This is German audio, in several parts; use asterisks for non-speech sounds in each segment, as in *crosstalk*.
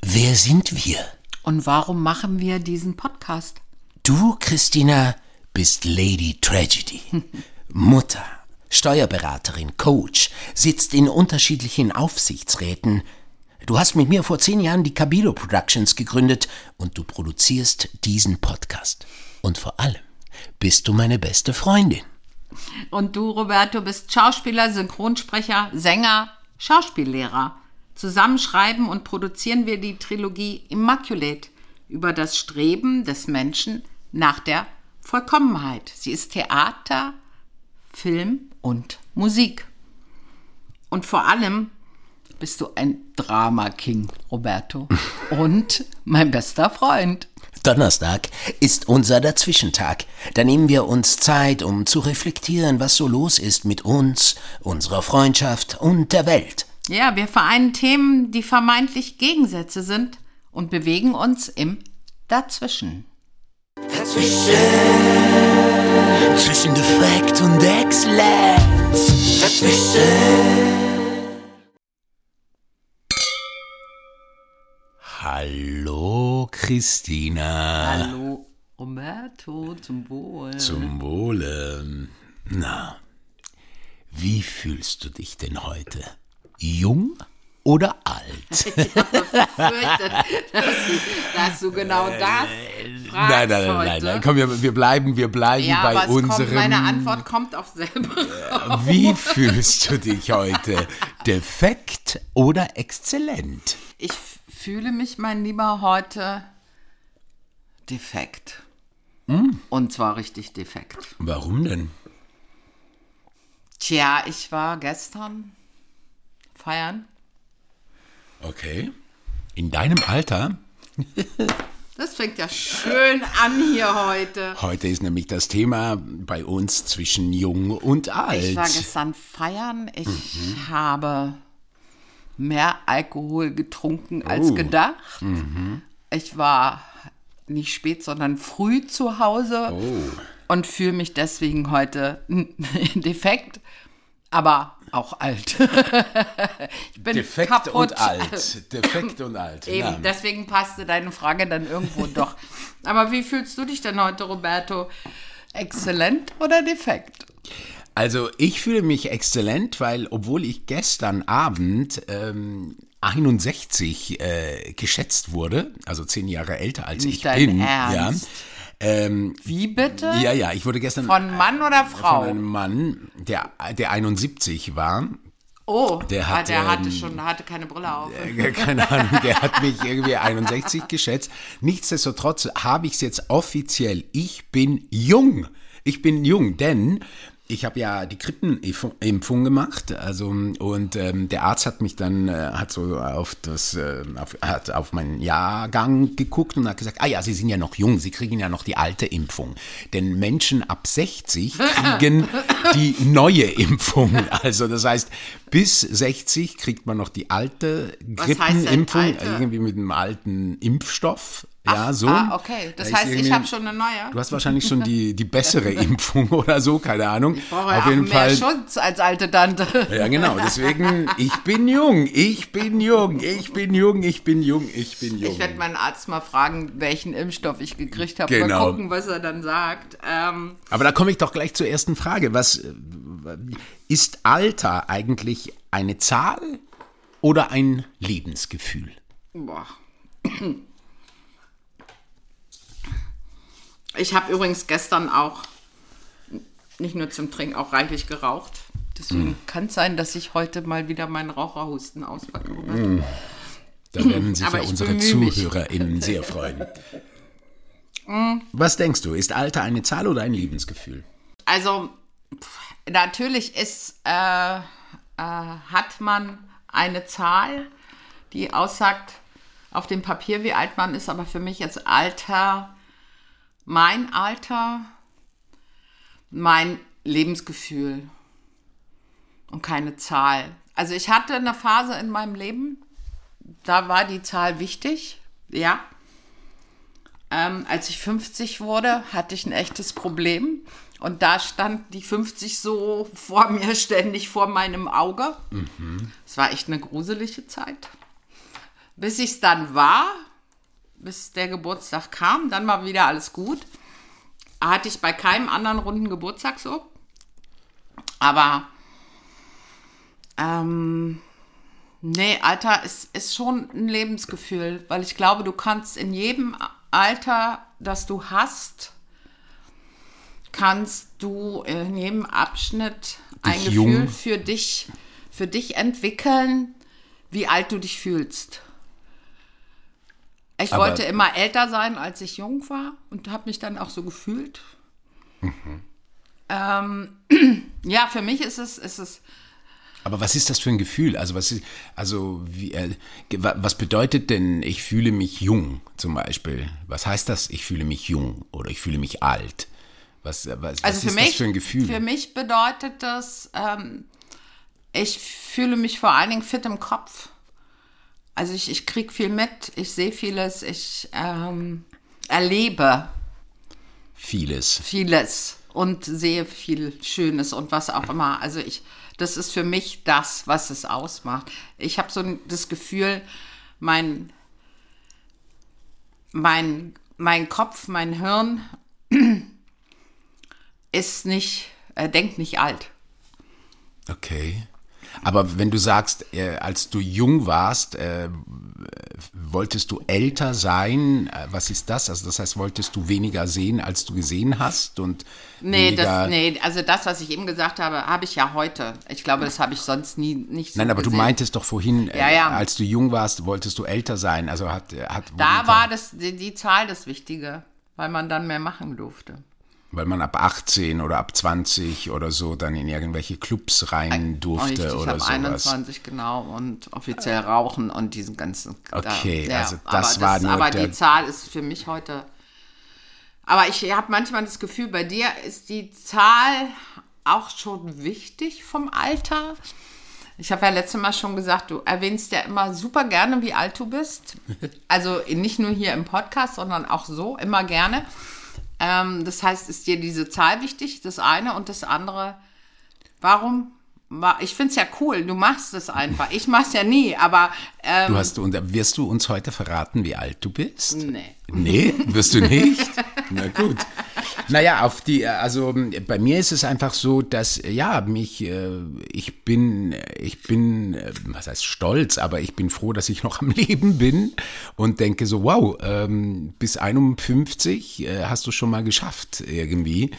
Wer sind wir? Und warum machen wir diesen Podcast? Du, Christina, bist Lady Tragedy. *laughs* Mutter, Steuerberaterin, Coach, sitzt in unterschiedlichen Aufsichtsräten. Du hast mit mir vor zehn Jahren die Cabilo Productions gegründet und du produzierst diesen Podcast. Und vor allem bist du meine beste Freundin. Und du, Roberto, bist Schauspieler, Synchronsprecher, Sänger, Schauspiellehrer. Zusammen schreiben und produzieren wir die Trilogie Immaculate über das Streben des Menschen nach der Vollkommenheit. Sie ist Theater, Film und Musik. Und vor allem bist du ein Drama-King, Roberto. *laughs* Und mein bester Freund. Donnerstag ist unser Dazwischentag. Da nehmen wir uns Zeit, um zu reflektieren, was so los ist mit uns, unserer Freundschaft und der Welt. Ja, wir vereinen Themen, die vermeintlich Gegensätze sind und bewegen uns im Dazwischen. Dazwischen. Zwischen Defekt und Exzellenz. Dazwischen. Hallo, Christina. Hallo, Roberto, zum Wohl. Zum Wohle. Na, wie fühlst du dich denn heute? Jung oder alt? *laughs* Ich befürchte, dass, du- dass du genau das fragst nein, nein, nein, heute. nein, nein. Komm, wir, wir bleiben, wir bleiben ja, bei aber unserem. kommt, meine Antwort kommt auf selber raus. Wie fühlst du dich heute? Defekt oder exzellent? Ich fühle mich, mein Lieber, heute defekt. Hm? Und zwar richtig defekt. Warum denn? Tja, ich war gestern feiern. Okay. In deinem Alter? Das fängt ja schön an hier heute. Heute ist nämlich das Thema bei uns zwischen jung und alt. Ich war gestern feiern. Ich Mhm. habe mehr Alkohol getrunken als Oh. gedacht. Ich war nicht spät, sondern früh zu Hause Oh. und fühle mich deswegen heute *laughs* defekt, aber auch alt. *laughs* ich bin Defekt kaputt. und alt. Defekt und alt. Eben, ja. deswegen passte deine Frage dann irgendwo *laughs* doch. Aber wie fühlst du dich denn heute, Roberto? Exzellent oder defekt? Also ich fühle mich exzellent, weil obwohl ich gestern Abend ähm, 61 äh, geschätzt wurde, also zehn Jahre älter als Nicht ich bin, Ernst? ja. Ähm, Wie bitte? ja, ja, ich wurde gestern Von Mann oder Frau? von einem Mann, der, der 71 war. Oh, Der ah, hat, der hatte ähm, schon, hatte keine Brille auf. Äh, Keine Ahnung, der hat mich irgendwie 61 geschätzt. Nichtsdestotrotz habe ich es jetzt offiziell. Ich bin jung. Ich bin jung, denn ich habe ja die Grippenimpfung gemacht, also und ähm, der Arzt hat mich dann äh, hat so auf das äh, auf, hat auf meinen Jahrgang geguckt und hat gesagt, ah ja, Sie sind ja noch jung, Sie kriegen ja noch die alte Impfung, denn Menschen ab 60 kriegen *laughs* die neue Impfung, also das heißt bis 60 kriegt man noch die alte Grippenimpfung irgendwie mit einem alten Impfstoff. Ja, so. Ah, okay. Das heißt, ich habe schon eine neue. Du hast wahrscheinlich schon die, die bessere *laughs* Impfung oder so, keine Ahnung. Ich brauche Auf jeden mehr Fall. Schutz als alte Tante. Ja, genau. Deswegen, ich bin jung, ich bin jung, ich bin jung, ich bin jung, ich bin jung. Ich werde meinen Arzt mal fragen, welchen Impfstoff ich gekriegt habe. Genau. Mal gucken, was er dann sagt. Ähm, Aber da komme ich doch gleich zur ersten Frage. Was äh, ist Alter eigentlich eine Zahl oder ein Lebensgefühl? boah. Ich habe übrigens gestern auch nicht nur zum Trinken, auch reichlich geraucht. Deswegen kann es sein, dass ich heute mal wieder meinen Raucherhusten auspacke. Da werden sich ja unsere. ZuhörerInnen *laughs* sehr freuen. Was denkst du, ist Alter eine Zahl oder ein Lebensgefühl? Also pf, natürlich ist, äh, äh, hat man eine Zahl, die aussagt auf dem Papier, wie alt man ist, aber für mich ist Alter, mein Alter, mein Lebensgefühl und keine Zahl. Also ich hatte eine Phase in meinem Leben, da war die Zahl wichtig, ja. Ähm, als ich 50 wurde, hatte ich ein echtes Problem. Und da stand die 50 so vor *laughs* mir, ständig vor meinem Auge. Es war echt eine gruselige Zeit. bis ich es dann war, bis der Geburtstag kam, dann war wieder alles gut. Hatte ich bei keinem anderen runden Geburtstag so. Aber ähm, nee, Alter ist, ist schon ein Lebensgefühl, weil ich glaube, du kannst in jedem Alter, das du hast, kannst du in jedem Abschnitt ein Dich Gefühl jung. für dich, für dich entwickeln, wie alt du dich fühlst. Ich Aber- wollte immer älter sein, als ich jung war und habe mich dann auch so gefühlt. Ähm, *clears throat* ja, für mich ist es, ist es Aber was ist das für ein Gefühl? Also was ist, also wie, äh, was bedeutet denn, ich fühle mich jung zum Beispiel? Was heißt das, ich fühle mich jung oder ich fühle mich alt? Was, äh, was, Also was für ist mich, das für ein Gefühl? Für mich bedeutet das, ähm, ich fühle mich vor allen Dingen fit im Kopf. Also ich, ich kriege viel mit, ich sehe vieles, ich ähm, erlebe Vieles. vieles und sehe viel Schönes und was auch immer. Also ich, das ist für mich das, was es ausmacht. Ich habe so das Gefühl, mein, mein, mein Kopf, mein Hirn *clears throat* ist nicht, äh, denkt nicht alt. Okay. Aber wenn du sagst, äh, als du jung warst, äh, wolltest du älter sein? Äh, was ist das? Also das heißt, wolltest du weniger sehen, als du gesehen hast? Und Nee, das, nee, also das, was ich eben gesagt habe, habe ich ja heute. Ich glaube, das habe ich sonst nie nicht so Nein, aber du gesehen. meintest doch vorhin, äh, Ja, ja. als du jung warst, wolltest du älter sein. Also hat, hat Da war das, die, die Zahl das Wichtige, weil man dann mehr machen durfte. Weil man ab 18 oder ab 20 oder so dann in irgendwelche Clubs rein durfte Richtig, oder ab sowas. 21 genau und offiziell rauchen und diesen ganzen. Okay, da, also das aber war nur Aber die Zahl ist für mich heute. Aber ich habe manchmal das Gefühl, bei dir ist die Zahl auch schon wichtig vom Alter. Ich habe ja letztes Mal schon gesagt, du erwähnst ja immer super gerne, wie alt du bist. *laughs* Also nicht nur hier im Podcast, sondern auch so, immer gerne. Ähm, das heißt, ist dir diese Zahl wichtig, das eine und das andere, warum? Ich finde es ja cool, du machst es einfach. Ich mache es ja nie, aber ähm, Du hast, und wirst du uns heute verraten, wie alt du bist? nee. Nee, wirst du nicht? *laughs* Na gut. Naja, auf die, also bei mir ist es einfach so, dass, ja, mich, äh, ich bin, ich bin, äh, was heißt stolz, aber ich bin froh, dass ich noch am Leben bin und denke so, wow, ähm, bis 51 äh, hast du schon mal geschafft irgendwie.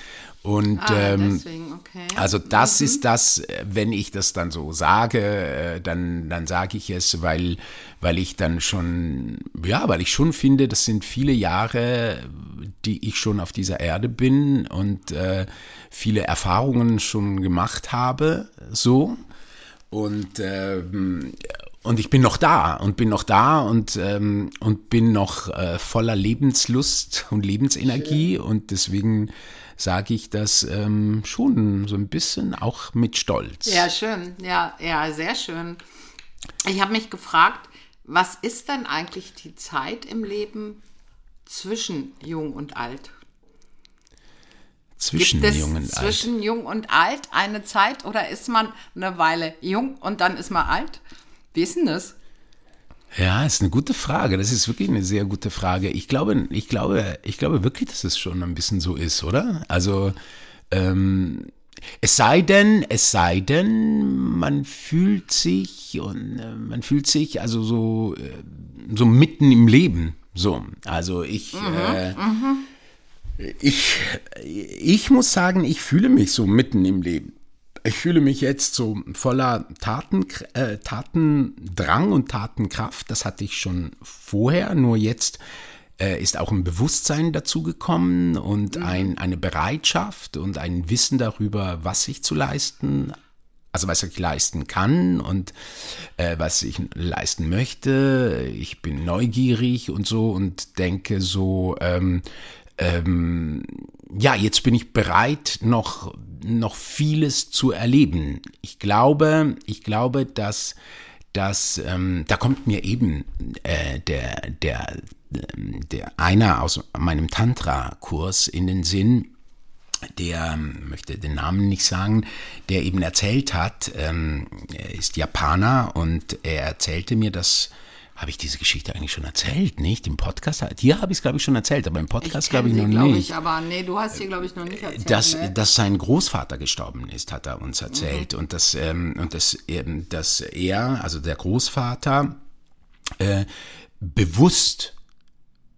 Und Ah, ähm, okay. also das ist das, äh, wenn ich das dann so sage, äh, dann, dann sage ich es, weil, weil ich dann schon, ja, weil ich schon finde, das sind viele Jahre, die ich schon auf dieser Erde bin und äh, viele Erfahrungen schon gemacht habe, so. Und, ähm, und ich bin noch da und bin noch da und, ähm, und bin noch äh, voller Lebenslust und Lebensenergie und deswegen sage ich das ähm, schon so ein bisschen auch mit Stolz. Ja, schön. Ja, ja, sehr schön. Ich habe mich gefragt, was ist denn eigentlich die Zeit im Leben zwischen jung und alt? zwischen Jung und Alt. zwischen jung und alt eine Zeit oder ist man eine Weile jung und dann ist man alt? Wie ist denn das? Ja, ist eine gute Frage. Das ist wirklich eine sehr gute Frage. Ich glaube, ich glaube, ich glaube wirklich, dass es schon ein bisschen so ist, oder? Also, ähm, es sei denn, es sei denn, man fühlt sich und äh, man fühlt sich also so, äh, so mitten im Leben. So, also ich, äh, ich, ich muss sagen, ich fühle mich so mitten im Leben. Ich fühle mich jetzt so voller Taten, äh, Tatendrang und Tatenkraft. Das hatte ich schon vorher, nur jetzt äh, ist auch ein Bewusstsein dazu gekommen und ein, eine Bereitschaft und ein Wissen darüber, was ich zu leisten also was ich leisten kann und äh, was ich leisten möchte. Ich bin neugierig und so und denke so, ähm, ähm, ja, jetzt bin ich bereit, noch, noch vieles zu erleben. Ich glaube, ich glaube, dass, dass ähm, da kommt mir eben äh, der, der, der einer aus meinem Tantra-Kurs in den Sinn, der ähm, möchte den Namen nicht sagen, der eben erzählt hat, ähm, er ist Japaner und er erzählte mir, das habe ich diese Geschichte eigentlich schon erzählt, nicht? Im Podcast? Hier habe ich es, glaube ich, schon erzählt, aber im Podcast, glaube ich, kenn noch sie, glaub nicht. Ich, aber nee, du hast sie, glaube ich, noch nicht erzählt. dass, ne? dass sein Großvater gestorben ist, hat er uns erzählt. Mhm. Und, dass, ähm, und dass, ähm, dass er, also der Großvater, äh, bewusst,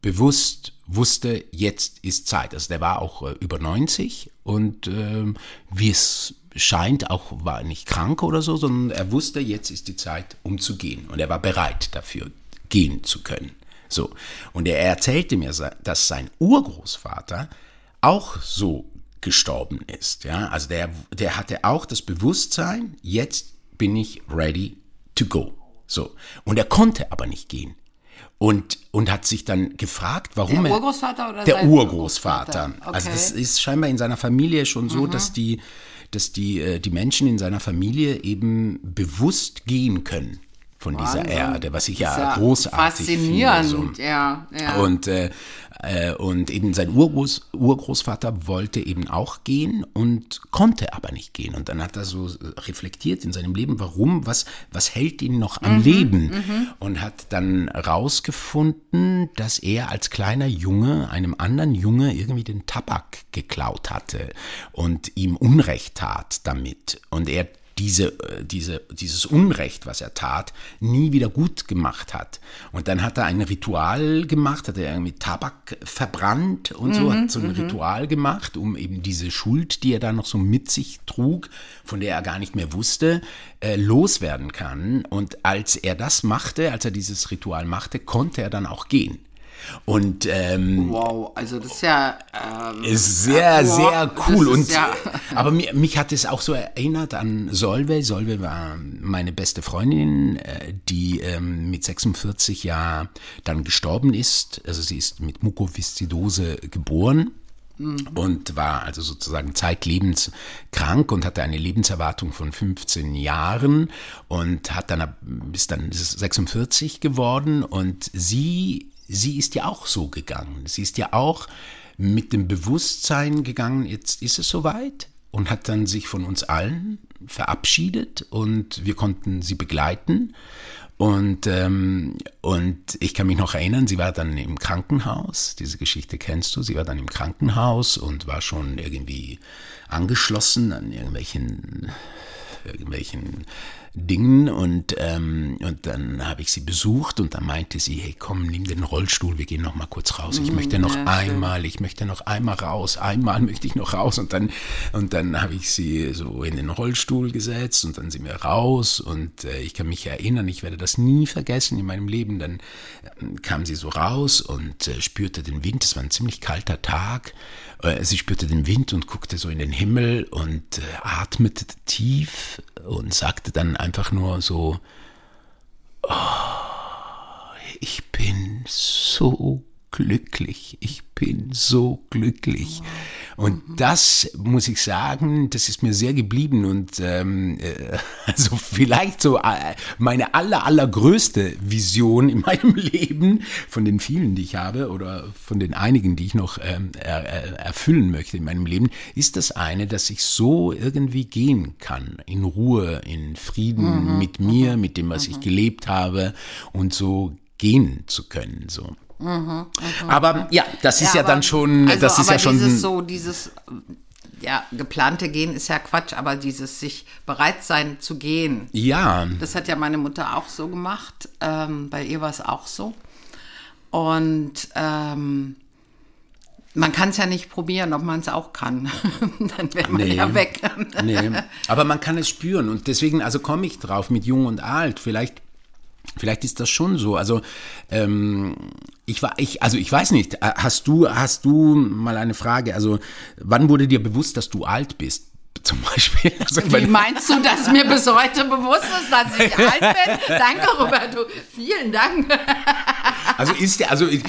bewusst wusste, jetzt ist Zeit. Also der war auch äh, über 90 und ähm, wie es scheint, auch war nicht krank oder so, sondern er wusste, jetzt ist die Zeit, um zu gehen. Und er war bereit dafür, gehen zu können. So. Und er erzählte mir, dass sein Urgroßvater auch so gestorben ist. Ja, also der, der hatte auch das Bewusstsein, jetzt bin ich ready to go. So. Und er konnte aber nicht gehen. Und, und hat sich dann gefragt, warum Der er. Urgroßvater oder Der Urgroßvater. Urgroßvater? Also Okay. das ist scheinbar in seiner Familie schon so, dass die, dass die, äh, die Menschen in seiner Familie eben bewusst gehen können von dieser Wahnsinn. Erde, was ich Ist ja, großartig Faszinierend, finde. So. ja. ja. Und, äh, äh, und eben sein Urgroß, Urgroßvater wollte eben auch gehen und konnte aber nicht gehen. Und dann hat er so reflektiert in seinem Leben, warum, was, was hält ihn noch am Leben? Und hat dann rausgefunden, dass er als kleiner Junge einem anderen Junge irgendwie den Tabak geklaut hatte und ihm Unrecht tat damit. Und er diese, äh, diese, dieses Unrecht, was er tat, nie wieder gut gemacht hat. Und dann hat er ein Ritual gemacht, hat er irgendwie Tabak verbrannt und so, hat so ein Ritual gemacht, um eben diese Schuld, die er da noch so mit sich trug, von der er gar nicht mehr wusste, äh, loswerden kann. Und als er das machte, als er dieses Ritual machte, konnte er dann auch gehen. Und ähm, wow, also das ist ja. Ähm, ist sehr, wow, sehr cool. Und, ja- *laughs* *laughs* aber mir, mich hat es auch so erinnert an Solveig. Solveig war meine beste Freundin, äh, die ähm, mit 46 ja dann gestorben ist. Also sie ist mit Mukoviszidose geboren und war also sozusagen zeitlebens krank und hatte eine Lebenserwartung von 15 Jahren und hat dann ist dann 46 geworden und sie sie ist ja auch so gegangen. Sie ist ja auch mit dem Bewusstsein gegangen, jetzt ist es soweit und hat dann sich von uns allen verabschiedet und wir konnten sie begleiten. Und, ähm, und ich kann mich noch erinnern, sie war dann im Krankenhaus, diese Geschichte kennst du, sie war dann im Krankenhaus und war schon irgendwie angeschlossen an irgendwelchen, irgendwelchen Dingen und, ähm, und dann habe ich sie besucht und dann meinte sie, hey komm, nimm den Rollstuhl, wir gehen noch mal kurz raus. Ich möchte noch ja, einmal, ich möchte noch einmal raus, einmal möchte ich noch raus. Und dann, und dann habe ich sie so in den Rollstuhl gesetzt und dann sind wir raus. Und äh, ich kann mich erinnern, ich werde das nie vergessen in meinem Leben, dann ähm, kam sie so raus und äh, spürte den Wind, es war ein ziemlich kalter Tag, äh, sie spürte den Wind und guckte so in den Himmel und äh, atmete tief und sagte dann einfach nur so, ich bin so glücklich, ich bin so glücklich. Und das muss ich sagen, das ist mir sehr geblieben und ähm, äh, *laughs* also vielleicht so äh, meine aller allergrößte Vision in *laughs* meinem Leben von den vielen, die ich habe oder von den einigen, die ich noch ähm, er, er, erfüllen möchte in meinem Leben, ist das eine, dass ich so irgendwie gehen kann, in Ruhe, in Frieden mit mir, mit dem, was ich gelebt habe und so gehen zu können. So. Aber ja, das ist ja, aber- dann schon, also, das ist aber ja schon. Dieses so, dieses ja, geplante Gehen ist ja Quatsch, aber dieses sich bereit sein zu gehen, ja, das hat ja meine Mutter auch so gemacht. Ähm, bei ihr war es auch so. Und ähm, man kann es ja nicht probieren, ob man es auch kann. *laughs* Dann wäre man Nee. ja weg. nee, aber man kann es spüren und deswegen, also komme ich drauf mit Jung und Alt. Vielleicht, vielleicht ist das schon so. Also ähm, ich war, ich, also ich weiß nicht. äh, Hast du, hast du mal eine Frage? Also wann wurde dir bewusst, dass du alt bist? Zum Beispiel. Also, Wie meinst du, dass mir bis heute bewusst ist, dass ich *laughs* alt bin? Danke, Roberto. Vielen Dank. also ist der, also, ich-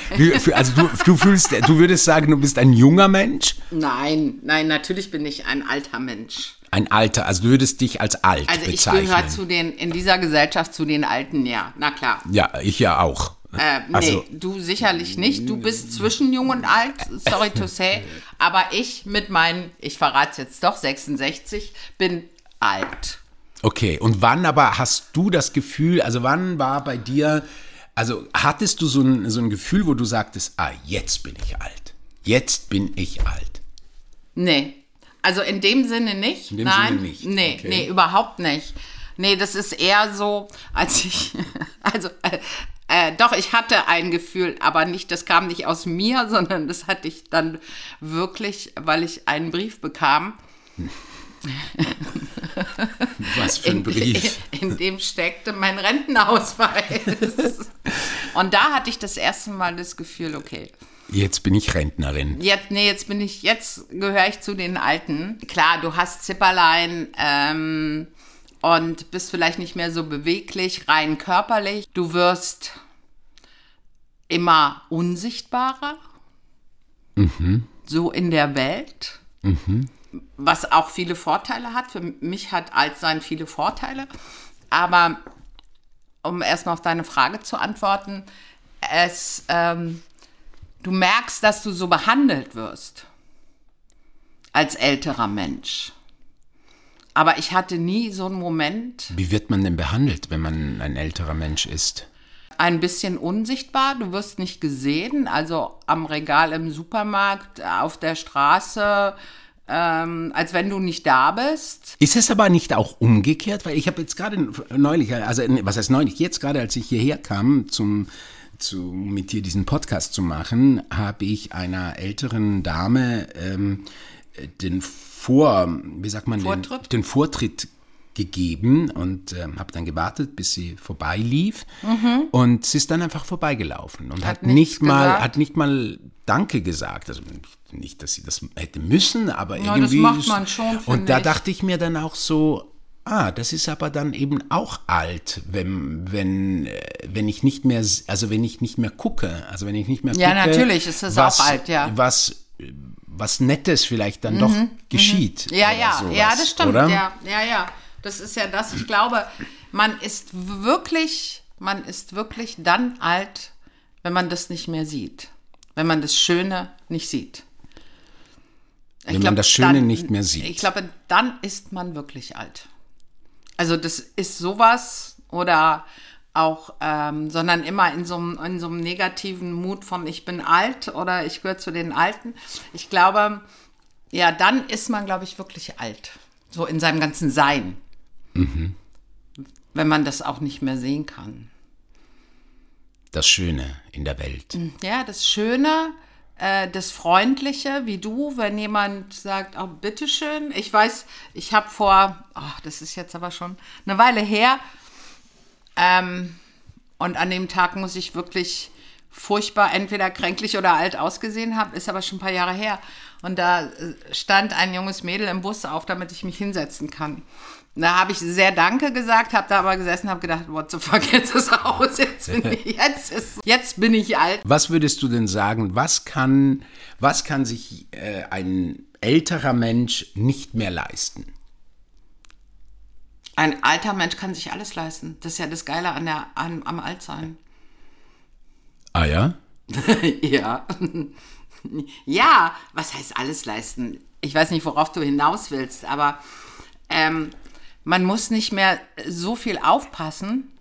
also du, du fühlst, du würdest sagen, du bist ein junger Mensch, Nein, nein, natürlich bin ich ein alter Mensch. ein alter. Also du würdest dich als alt Also ich bezeichnen. gehöre zu den, in dieser Gesellschaft zu den Alten, ja. Na klar. Ja, ich ja auch. Äh, nee, Also- du sicherlich nicht. Du bist zwischen jung und alt, sorry to say. Aber ich mit meinen, ich verrate es jetzt doch, 66, bin alt. Okay, und wann aber hast du das Gefühl, also wann war bei dir Also hattest du so ein, so ein Gefühl, wo du sagtest, ah, jetzt bin ich alt. Jetzt bin ich alt. Nee. Also in dem Sinne nicht. In dem Nein. Sinne nicht. Nee, Okay. nee, überhaupt nicht. Nee, das ist eher so, als ich, *laughs* also, äh, doch, ich hatte ein Gefühl, aber nicht, das kam nicht aus mir, *laughs* sondern das hatte ich dann wirklich, weil ich einen Brief bekam, *laughs* Was für ein in, Brief. in dem steckte mein Rentenausweis. *laughs* Und da hatte ich das erste Mal das Gefühl, okay, Jetzt bin ich Rentnerin. Jetzt, nee, jetzt bin ich, jetzt gehöre ich zu den Alten. Klar, du hast Zipperlein ähm, und bist vielleicht nicht mehr so beweglich, rein körperlich. Du wirst immer unsichtbarer. So in der Welt. Was auch viele Vorteile hat. Für mich hat Altsein viele Vorteile. Aber um erstmal auf deine Frage zu antworten, es, ähm, du merkst, dass du so behandelt wirst als älterer Mensch. Aber ich hatte nie so einen Moment, Wie wird man denn behandelt, wenn man ein älterer Mensch ist? ein bisschen unsichtbar, du wirst nicht gesehen, also am Regal im Supermarkt, auf der Straße, ähm, als wenn du nicht da bist. Ist es aber nicht auch umgekehrt? Weil ich habe jetzt gerade neulich, also was heißt neulich, jetzt gerade als ich hierher kam, zum, zu, mit dir diesen Podcast zu machen, habe ich einer älteren Dame ähm, den Vor, wie sagt man, Vortritt? Den, den Vortritt gegeben und ähm, habe dann gewartet, bis sie vorbeilief und sie ist dann einfach vorbeigelaufen und hat, Mhm. Hat nicht mal gesagt? hat nicht mal Danke gesagt. Also nicht, dass sie das hätte müssen, aber Ja, das irgendwie. macht ist- man schon, Und da ich. dachte ich mir dann auch so, ah, das ist aber dann eben auch alt, wenn, wenn, äh, wenn ich nicht mehr, also wenn ich nicht mehr gucke, also wenn ich nicht mehr Ja, gucke. natürlich ist es auch alt, ja. Mhm, Was, was Nettes vielleicht dann doch geschieht. Ja, oder ja, sowas, ja, das stimmt. Oder? Ja, ja, ja. Das ist ja das. Ich glaube, man ist wirklich, man ist wirklich dann alt, wenn man das nicht mehr sieht. Wenn man das Schöne nicht sieht. Ich Wenn man glaub, das Schöne dann- nicht mehr sieht. Ich glaube, dann ist man wirklich alt. Also das ist sowas oder auch, ähm, sondern immer in so, einem, in so einem negativen Mut von ich bin alt oder ich gehöre zu den Alten. Ich glaube, ja, dann ist man, glaube ich, wirklich alt. So in seinem ganzen Sein. Wenn man das auch nicht mehr sehen kann. Das Schöne in der Welt. Ja, das Schöne, äh, das Freundliche, wie du, wenn jemand sagt, oh, bitteschön. Ich weiß, ich habe vor, ach, das ist jetzt aber schon eine Weile her, ähm, und an dem Tag muss ich wirklich furchtbar entweder kränklich oder alt ausgesehen haben, ist aber schon ein paar Jahre her. Und da äh, stand ein junges Mädel im Bus auf, damit ich mich hinsetzen kann. Da habe ich sehr Danke gesagt, habe da aber gesessen, habe gedacht, what the fuck, jetzt ist aus, jetzt bin *laughs* ich, jetzt ist, jetzt bin ich alt. Was würdest du denn sagen, was kann, was kann sich äh, ein älterer Mensch nicht mehr leisten? Ein alter Mensch kann sich alles leisten. Das ist ja das Geile an der, an, am Altsein. Ah ja? *laughs* ja. *laughs* ja, was heißt alles leisten? Ich weiß nicht, worauf du hinaus willst, aber ähm, man muss nicht mehr so viel aufpassen,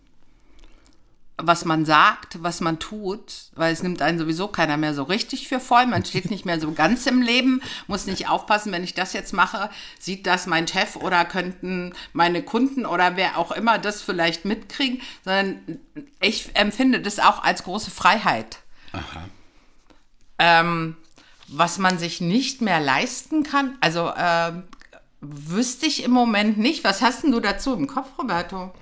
was man sagt, was man tut, weil es nimmt einen sowieso keiner mehr so richtig für voll. Man steht nicht mehr so ganz im Leben, muss nicht aufpassen, wenn ich das jetzt mache, sieht das mein Chef oder könnten meine Kunden oder wer auch immer das vielleicht mitkriegen, sondern ich empfinde das auch als große Freiheit. Ähm, was man sich nicht mehr leisten kann, also ähm, wüsste ich im Moment nicht. Was hast denn du dazu im Kopf, Roberto?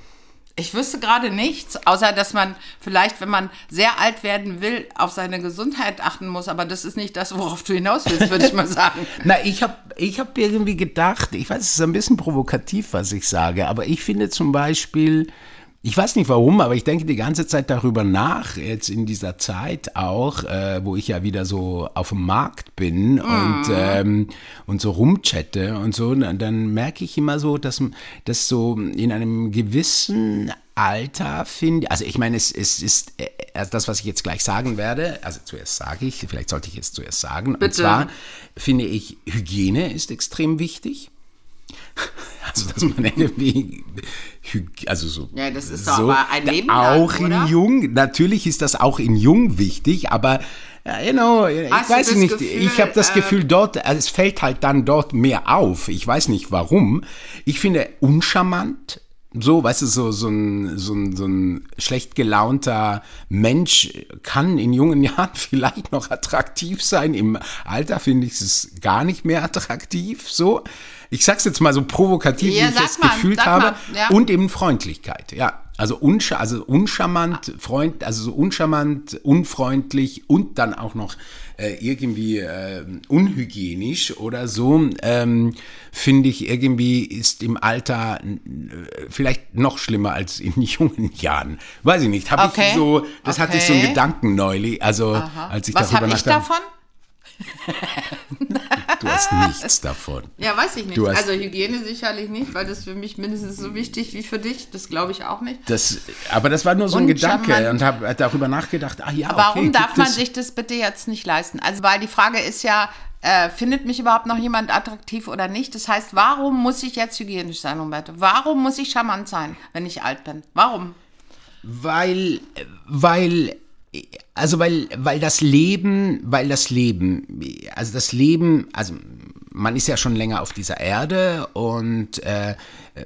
Ich wüsste gerade nichts, außer dass man vielleicht, wenn man sehr alt werden will, auf seine Gesundheit achten muss. Aber das ist nicht das, worauf du hinaus willst, würde ich mal sagen. *laughs* Na, ich habe ich hab irgendwie gedacht, ich weiß, es ist ein bisschen provokativ, was ich sage, aber ich finde zum Beispiel, ich weiß nicht warum, aber ich denke die ganze Zeit darüber nach, jetzt in dieser Zeit auch, äh, wo ich ja wieder so auf dem Markt bin und, ähm, und so rumchatte und so, dann, dann merke ich immer so, dass, dass so in einem gewissen Alter finde, also ich meine, es, es ist äh, also das, was ich jetzt gleich sagen werde, also zuerst sage ich, vielleicht sollte ich es zuerst sagen, und Bitte. zwar finde ich, Hygiene ist extrem wichtig. *laughs* Also, dass man irgendwie, also so. Ja, das ist so, doch aber ein Leben lang, Auch oder? in Jung, natürlich ist das auch in Jung wichtig, aber, you know, ich Hast weiß nicht, Gefühl, ich habe das äh, Gefühl, dort, also es fällt halt dann dort mehr auf. Ich weiß nicht warum. Ich finde uncharmant, so, weißt du, so, so, ein, so, ein, so ein schlecht gelaunter Mensch kann in jungen *laughs* Jahren vielleicht noch attraktiv sein. Im Alter finde ich es gar nicht mehr attraktiv, so. Ich sag's jetzt mal so provokativ, Ja, wie ich es gefühlt habe. ja. Und eben Freundlichkeit, ja. Also, unscha also uncharmant, freund, also so uncharmant, unfreundlich und dann auch noch äh, irgendwie äh, unhygienisch oder so, ähm, finde ich irgendwie ist im Alter äh, vielleicht noch schlimmer als in *laughs* jungen Jahren. Weiß ich nicht. Habe Okay. ich so, das hatte ich so einen Okay. Gedanken neulich, also als ich Was darüber habe ich nachdachte. davon? Du hast nichts davon. Ja, weiß ich nicht. Also Hygiene sicherlich nicht, weil das für mich mindestens so wichtig wie für dich. Das glaube ich auch nicht. Das, aber das war nur so ein Und Gedanke und habe darüber nachgedacht, ah ja, Warum okay, darf man es- sich das bitte jetzt nicht leisten? Also, weil die Frage ist ja, äh, findet mich überhaupt noch jemand attraktiv oder nicht? Das heißt, warum muss ich jetzt hygienisch sein, Humberto? Warum muss ich charmant sein, wenn ich alt bin? Warum? Weil, weil, also weil, weil das Leben, weil das Leben, also das Leben, also man ist ja schon länger auf dieser Erde und äh,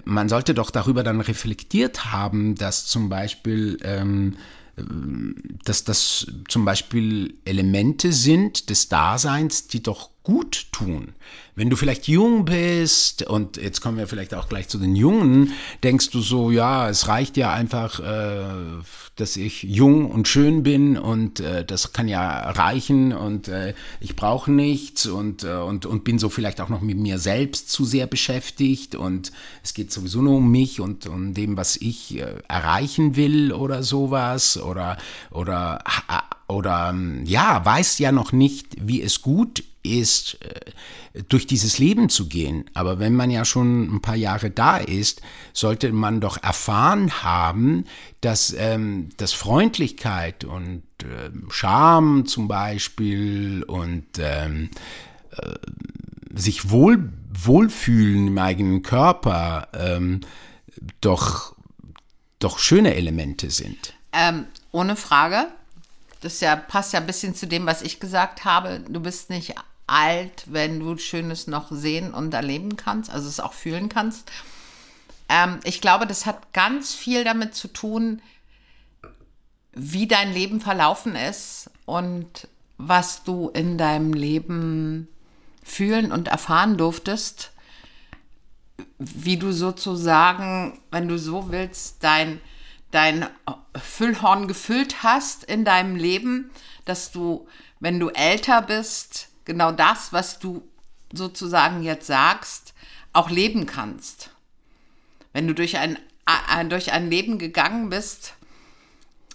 man sollte doch darüber dann reflektiert haben, dass zum Beispiel, ähm, dass das zum Beispiel Elemente sind des Daseins, die doch gut tun. Wenn du vielleicht jung bist und jetzt kommen wir vielleicht auch gleich zu den Jungen, denkst du so, ja, es reicht ja einfach, äh, dass ich jung und schön bin und äh, das kann ja reichen und äh, ich brauche nichts und, äh, und, und bin so vielleicht auch noch mit mir selbst zu sehr beschäftigt und es geht sowieso nur um mich und um dem, was ich äh, erreichen will oder sowas oder, oder, oder ähm, ja, weiß ja noch nicht, wie es gut ist, äh, durch dieses Leben zu gehen. Aber wenn man ja schon ein paar Jahre da ist, sollte man doch erfahren haben, dass, ähm, dass Freundlichkeit und ähm, Charme zum Beispiel und ähm, äh, sich wohl, wohlfühlen im eigenen Körper ähm, doch, doch schöne Elemente sind. Ähm, ohne Frage. Das ja, passt ja ein bisschen zu dem, was ich gesagt habe. Du bist nicht alt, wenn du Schönes noch sehen und erleben kannst, also es auch fühlen kannst. Ähm, ich glaube, das hat ganz viel damit zu tun, wie dein Leben verlaufen ist und was du in deinem Leben fühlen und erfahren durftest, wie du sozusagen, wenn du so willst, dein, dein Füllhorn gefüllt hast in deinem Leben, dass du, wenn du älter bist, genau das, was du sozusagen jetzt sagst, auch leben kannst. Wenn du durch ein, durch ein Leben gegangen bist,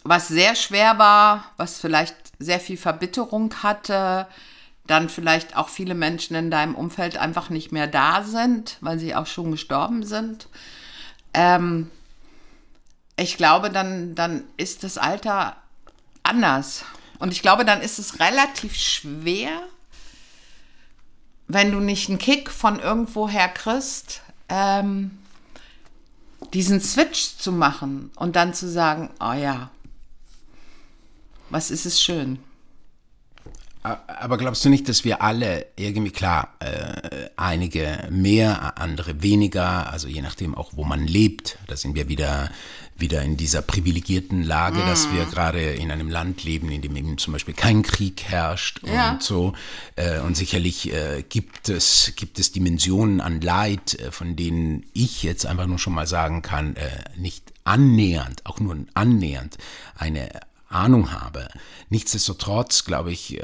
was sehr schwer war, was vielleicht sehr viel Verbitterung hatte, dann vielleicht auch viele Menschen in deinem Umfeld einfach nicht mehr da sind, weil sie auch schon gestorben sind. Ähm, ich glaube, dann, dann ist das Alter anders. Und ich glaube, dann ist es relativ schwer, wenn du nicht einen Kick von irgendwoher kriegst, ähm, diesen Switch zu machen und dann zu sagen, oh ja, was ist es schön. Aber glaubst du nicht, dass wir alle irgendwie klar, äh, einige mehr, andere weniger, also je nachdem auch, wo man lebt, da sind wir wieder wieder in dieser privilegierten Lage, dass wir gerade in einem Land leben, in dem eben zum Beispiel kein Krieg herrscht Ja. und so. Äh, und sicherlich äh, gibt es gibt es Dimensionen an Leid, äh, von denen ich jetzt einfach nur schon mal sagen kann, nicht annähernd, auch nur annähernd eine Ahnung habe. Nichtsdestotrotz, glaube ich,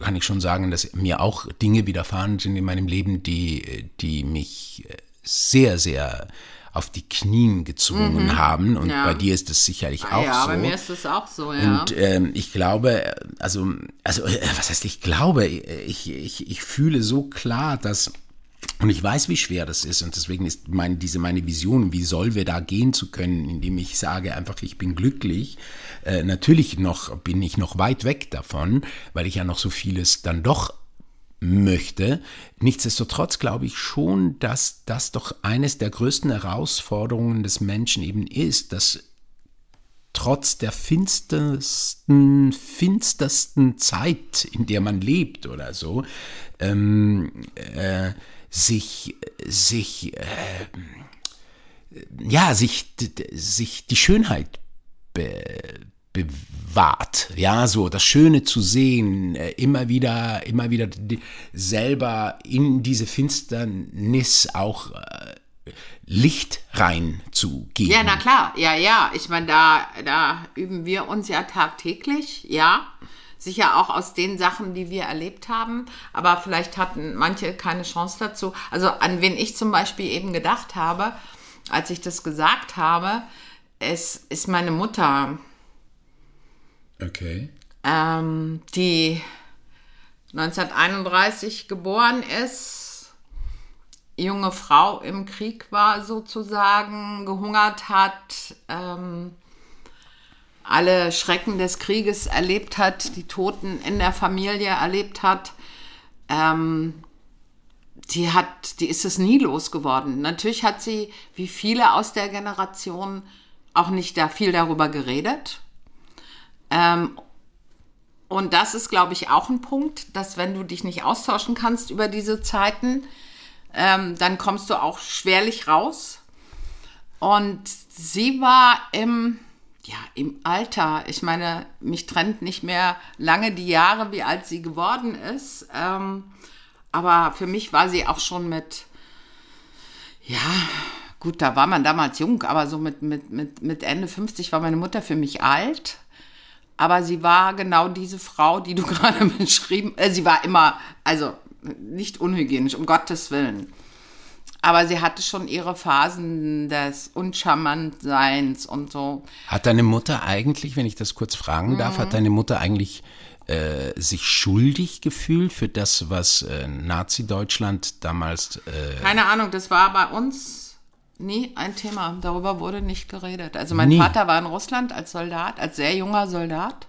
kann ich schon sagen, dass mir auch Dinge widerfahren sind in meinem Leben, die, die mich sehr, sehr auf die Knien gezwungen haben. Und Mhm. Ja. bei dir ist das sicherlich auch ja, so. bei mir ist es auch so, ja. Und ähm, ich glaube, also, also äh, was heißt ich glaube, ich, ich, ich fühle so klar, dass und ich weiß, wie schwer das ist und deswegen ist meine, diese meine Vision, wie soll wir da gehen zu können, indem ich sage einfach, ich bin glücklich. Äh, natürlich noch bin ich noch weit weg davon, weil ich ja noch so vieles dann doch möchte. Nichtsdestotrotz glaube ich schon, dass das doch eines der größten Herausforderungen des Menschen eben ist, dass trotz der finstersten, finstersten Zeit, in der man lebt oder so, ähm, äh, sich, sich, äh, ja, sich, sich die Schönheit be, bewahrt. Ja, so das Schöne zu sehen, äh, immer wieder, immer wieder selber in diese Finsternis auch äh, Licht reinzugeben. Ja, na klar, ja, ja. Ich meine, da, da üben wir uns ja tagtäglich, ja. Sicher auch aus den Sachen, die wir erlebt haben. Aber vielleicht hatten manche keine Chance dazu. Also an wen ich zum Beispiel eben gedacht habe, als ich das gesagt habe, es ist meine Mutter. Okay. Ähm, die 1931 geboren ist, junge Frau im Krieg war sozusagen, gehungert hat, ähm, alle Schrecken des Krieges erlebt hat, die Toten in der Familie erlebt hat. Ähm, die hat, die ist es nie losgeworden. Natürlich hat sie, wie viele aus der Generation, auch nicht da viel darüber geredet. Ähm, und das ist, glaube ich, auch ein Punkt, dass wenn du dich nicht austauschen kannst über diese Zeiten, ähm, dann kommst du auch schwerlich raus. Und sie war im, ja, im Alter, ich meine, mich trennt nicht mehr lange die Jahre, wie alt sie geworden ist. Ähm, aber für mich war sie auch schon mit, ja, gut, da war man damals jung, aber so mit, mit, mit, mit Ende 50 war meine Mutter für mich alt. Aber sie war genau diese Frau, die du *laughs* gerade beschrieben äh, Sie war immer, also nicht unhygienisch, um Gottes Willen. Aber sie hatte schon ihre Phasen des Uncharmantseins und so. Hat deine Mutter eigentlich, wenn ich das kurz fragen darf, mhm. hat deine Mutter eigentlich äh, sich schuldig gefühlt für das, was äh, Nazi-Deutschland damals. Äh Keine Ahnung, das war bei uns nie ein Thema. Darüber wurde nicht geredet. Also mein Nie. Vater war in Russland als Soldat, als sehr junger Soldat.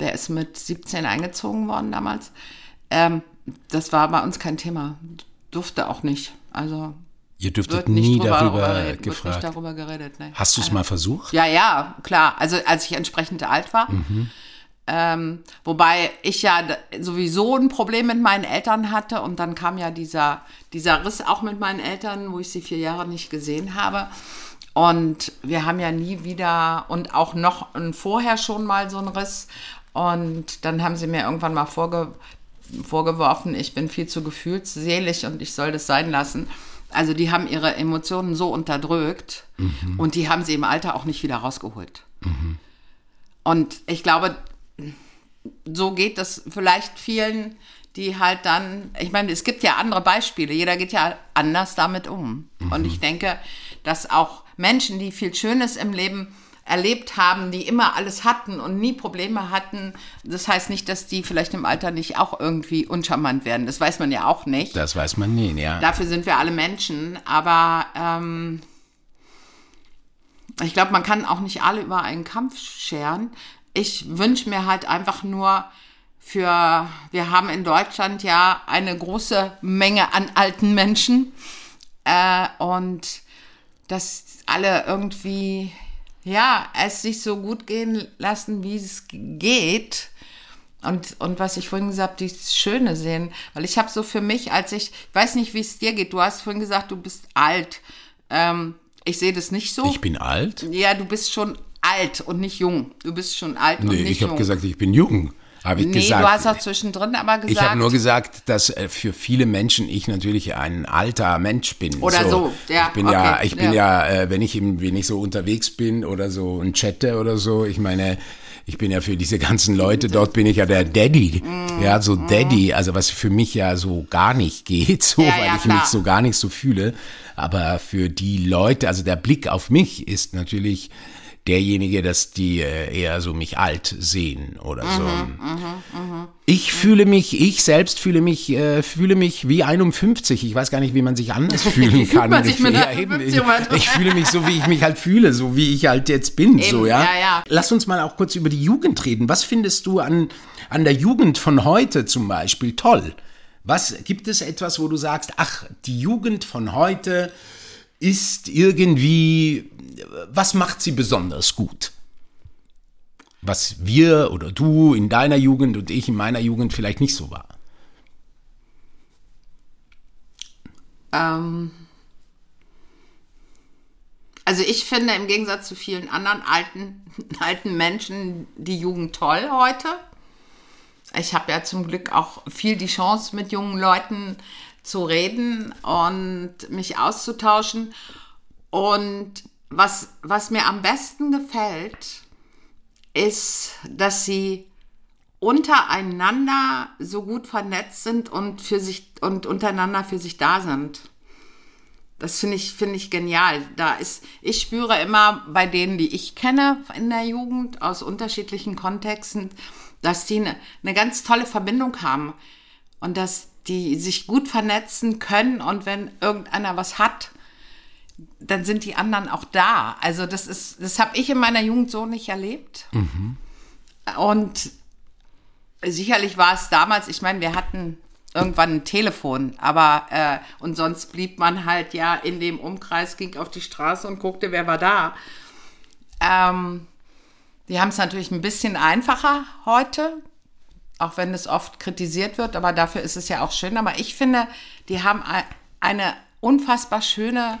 Der ist mit 17 eingezogen worden damals. Ähm, das war bei uns kein Thema. Durfte auch nicht. Also Ihr dürftet nie drüber darüber reden, gefragt. darüber geredet, ne. Hast du es mal versucht? Ja, ja, klar. Also als ich entsprechend alt war. Ähm, wobei ich ja sowieso ein Problem mit meinen Eltern hatte und dann kam ja dieser, dieser Riss auch mit meinen Eltern, wo ich sie vier Jahre nicht gesehen habe. Und wir haben ja nie wieder und auch noch vorher schon mal so einen Riss. Und dann haben sie mir irgendwann mal vorge vorgeworfen, ich bin viel zu gefühlsselig und ich soll das sein lassen. Also die haben ihre Emotionen so unterdrückt und die haben sie im Alter auch nicht wieder rausgeholt. Und ich glaube, so geht das vielleicht vielen, die halt dann, ich meine, es gibt ja andere Beispiele, jeder geht ja anders damit um. Und ich denke, dass auch Menschen, die viel Schönes im Leben erlebt haben, die immer alles hatten und nie Probleme hatten, das heißt nicht, dass die vielleicht im Alter nicht auch irgendwie uncharmant werden. Das weiß man ja auch nicht. Das weiß man nie, ja. Dafür sind wir alle Menschen, aber ähm, ich glaube, man kann auch nicht alle über einen Kampf scheren. Ich wünsche mir halt einfach nur für, wir haben in Deutschland ja eine große Menge an alten Menschen äh, und dass alle irgendwie, ja, es sich so gut gehen lassen, wie es geht. Und, und was ich vorhin gesagt habe, das Schöne sehen. Weil ich habe so für mich, als ich, ich weiß nicht, wie es dir geht, du hast vorhin gesagt, du bist alt. Ähm, ich sehe das nicht so. Ich bin alt? ja, du bist schon alt und nicht jung. Du bist schon alt und Nee, nicht ich habe jung. gesagt, ich bin jung. Habe ich nee, gesagt. du hast auch zwischendrin aber gesagt. ich habe nur gesagt, dass äh, für viele Menschen ich natürlich ein alter Mensch bin. Oder so, ja, Ich bin ja, okay, ich bin ja. ja, äh, wenn ich eben, wenn ich so unterwegs bin oder so und chatte oder so, ich meine, ich bin ja für diese ganzen Leute, dort bin ich ja der Daddy. Mhm. Ja, so Daddy, also was für mich ja so gar nicht geht, *laughs* so, Ja, weil ja, ich klar. mich so gar nicht so fühle. Aber für die Leute, also der Blick auf mich ist natürlich derjenige, dass die äh, eher so mich alt sehen oder so. Mhm, Ich fühle mich, ich selbst fühle mich, äh, fühle mich wie 51. Ich weiß gar nicht, wie man sich anders *laughs* fühlen kann. man sich ich, mit ja, 51 eben, ich, ich fühle mich so, wie ich mich halt fühle, so wie ich halt jetzt bin, so, ja? ja, ja. Lass uns mal auch kurz über die Jugend reden. Was findest du an, an der Jugend von heute zum Beispiel toll? Was gibt es etwas, wo du sagst, ach, die Jugend von heute ist irgendwie, was macht sie besonders gut? Was wir oder du in deiner Jugend und ich in meiner Jugend vielleicht nicht so war. Ähm, also ich finde im Gegensatz zu vielen anderen alten, *laughs* alten Menschen die Jugend toll heute. Ich habe ja zum Glück auch viel die Chance, mit jungen Leuten zu reden und mich auszutauschen. Und was, was mir am besten gefällt, ist, dass sie untereinander so gut vernetzt sind und für sich und untereinander für sich da sind. Das finde ich, finde ich genial. Da ist, ich spüre immer bei denen, die ich kenne in der Jugend aus unterschiedlichen Kontexten, dass die eine, eine ganz tolle Verbindung haben und dass die sich gut vernetzen können und wenn irgendeiner was hat, dann sind die anderen auch da. Also das ist, das habe ich in meiner Jugend so nicht erlebt. Mhm. Und sicherlich war es damals, ich meine, wir hatten irgendwann ein Telefon, aber äh, und sonst blieb man halt ja in dem Umkreis, ging auf die Straße und guckte, wer war da. Ähm, die haben es natürlich ein bisschen einfacher heute, auch wenn es oft kritisiert wird, aber dafür ist es ja auch schön. Aber ich finde, die haben eine unfassbar schöne,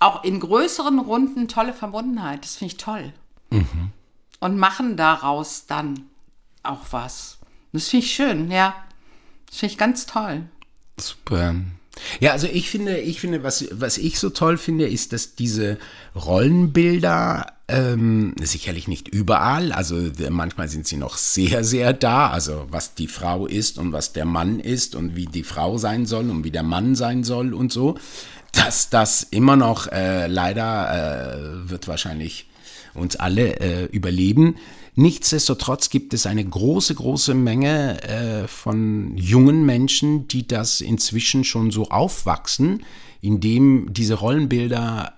auch in größeren Runden tolle Verbundenheit. Das finde ich toll. Mhm. Und machen daraus dann auch was. Das finde ich schön, ja. Das finde ich ganz toll. Super. Ja, also ich finde, ich finde, was, was ich so toll finde, ist, dass diese Rollenbilder ähm, sicherlich nicht überall, also manchmal sind sie noch sehr, sehr da, also was die Frau ist und was der Mann ist und wie die Frau sein soll und wie der Mann sein soll und so, dass das immer noch äh, leider äh, wird wahrscheinlich uns alle äh, überleben. Nichtsdestotrotz gibt es eine große, große Menge äh, von jungen Menschen, die das inzwischen schon so aufwachsen, indem diese Rollenbilder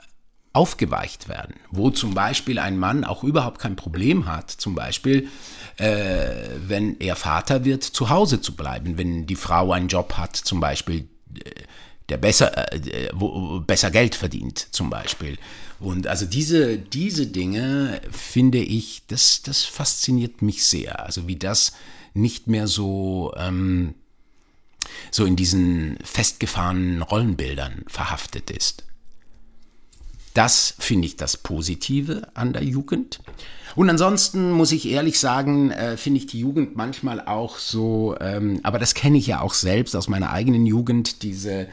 aufgeweicht werden, wo zum Beispiel ein Mann auch überhaupt kein Problem hat, zum Beispiel, äh, wenn er Vater wird, zu Hause zu bleiben, wenn die Frau einen Job hat, zum Beispiel, äh, der besser, äh, wo, besser Geld verdient, zum Beispiel. Und also diese, diese Dinge finde ich, das, das fasziniert mich sehr. Also wie das nicht mehr so, ähm, so in diesen festgefahrenen Rollenbildern verhaftet ist. Das finde ich das Positive an der Jugend. Und ansonsten muss ich ehrlich sagen, äh, finde ich die Jugend manchmal auch so, ähm, aber das kenne ich ja auch selbst aus meiner eigenen Jugend, diese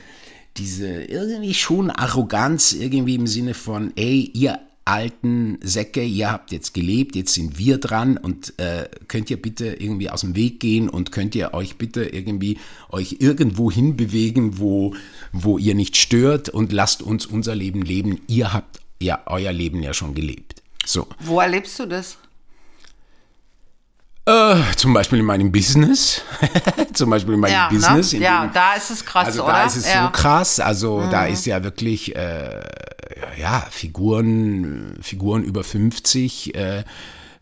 diese irgendwie schon Arroganz, irgendwie im Sinne von, ey, ihr alten Säcke, ihr habt jetzt gelebt, jetzt sind wir dran und äh, könnt ihr bitte irgendwie aus dem Weg gehen und könnt ihr euch bitte irgendwie euch irgendwo hinbewegen, wo, wo ihr nicht stört und lasst uns unser Leben leben. Ihr habt ja euer Leben ja schon gelebt. So. Wo erlebst du das? Äh, zum Beispiel in meinem Business. *laughs* zum Beispiel in meinem ja, ne? Business. Ne? Ja, dem, da ist es krass, also oder? Da ist es ja. so krass. Also mhm. da ist ja wirklich, äh, ja, Figuren, Figuren über 50. Äh,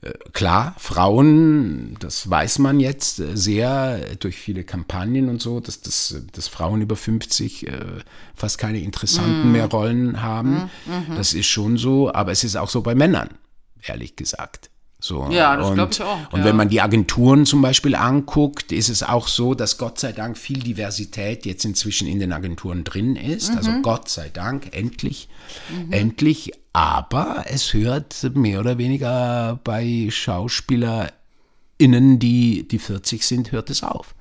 äh, klar, Frauen, das weiß man jetzt sehr durch viele Kampagnen und so, dass, das, dass Frauen über 50 äh, fast keine interessanten mm. mehr Rollen haben. Mm, mm Das ist schon so, aber es ist auch so bei Männern, ehrlich gesagt. So, ja, das glaube ich auch. Und ja. wenn man die Agenturen zum Beispiel anguckt, ist es auch so, dass Gott sei Dank viel Diversität jetzt inzwischen in den Agenturen drin ist. Also mhm. Also Gott sei Dank, endlich, mhm. endlich. Aber es hört mehr oder weniger bei SchauspielerInnen, die, die 40 sind, hört es auf.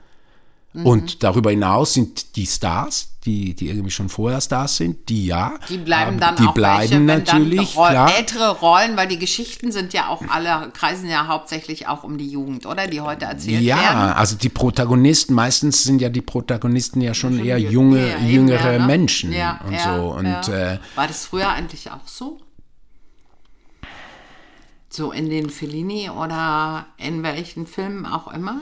Mhm. Und darüber hinaus sind die Stars, die, die irgendwie schon vorher Stars sind, die ja. Die bleiben dann die auch bleiben welche, natürlich. Roll. Ältere Rollen, weil die Geschichten sind ja auch alle, kreisen ja hauptsächlich auch um die Jugend, oder? Die heute erzählt ja, werden. Ja, also die Protagonisten, meistens sind ja die Protagonisten ja schon, schon eher junge, eher, jüngere eher, ne? Menschen ja, und ja, so. Und, äh, War das früher eigentlich auch so? So in den Fellini oder in welchen Filmen auch immer?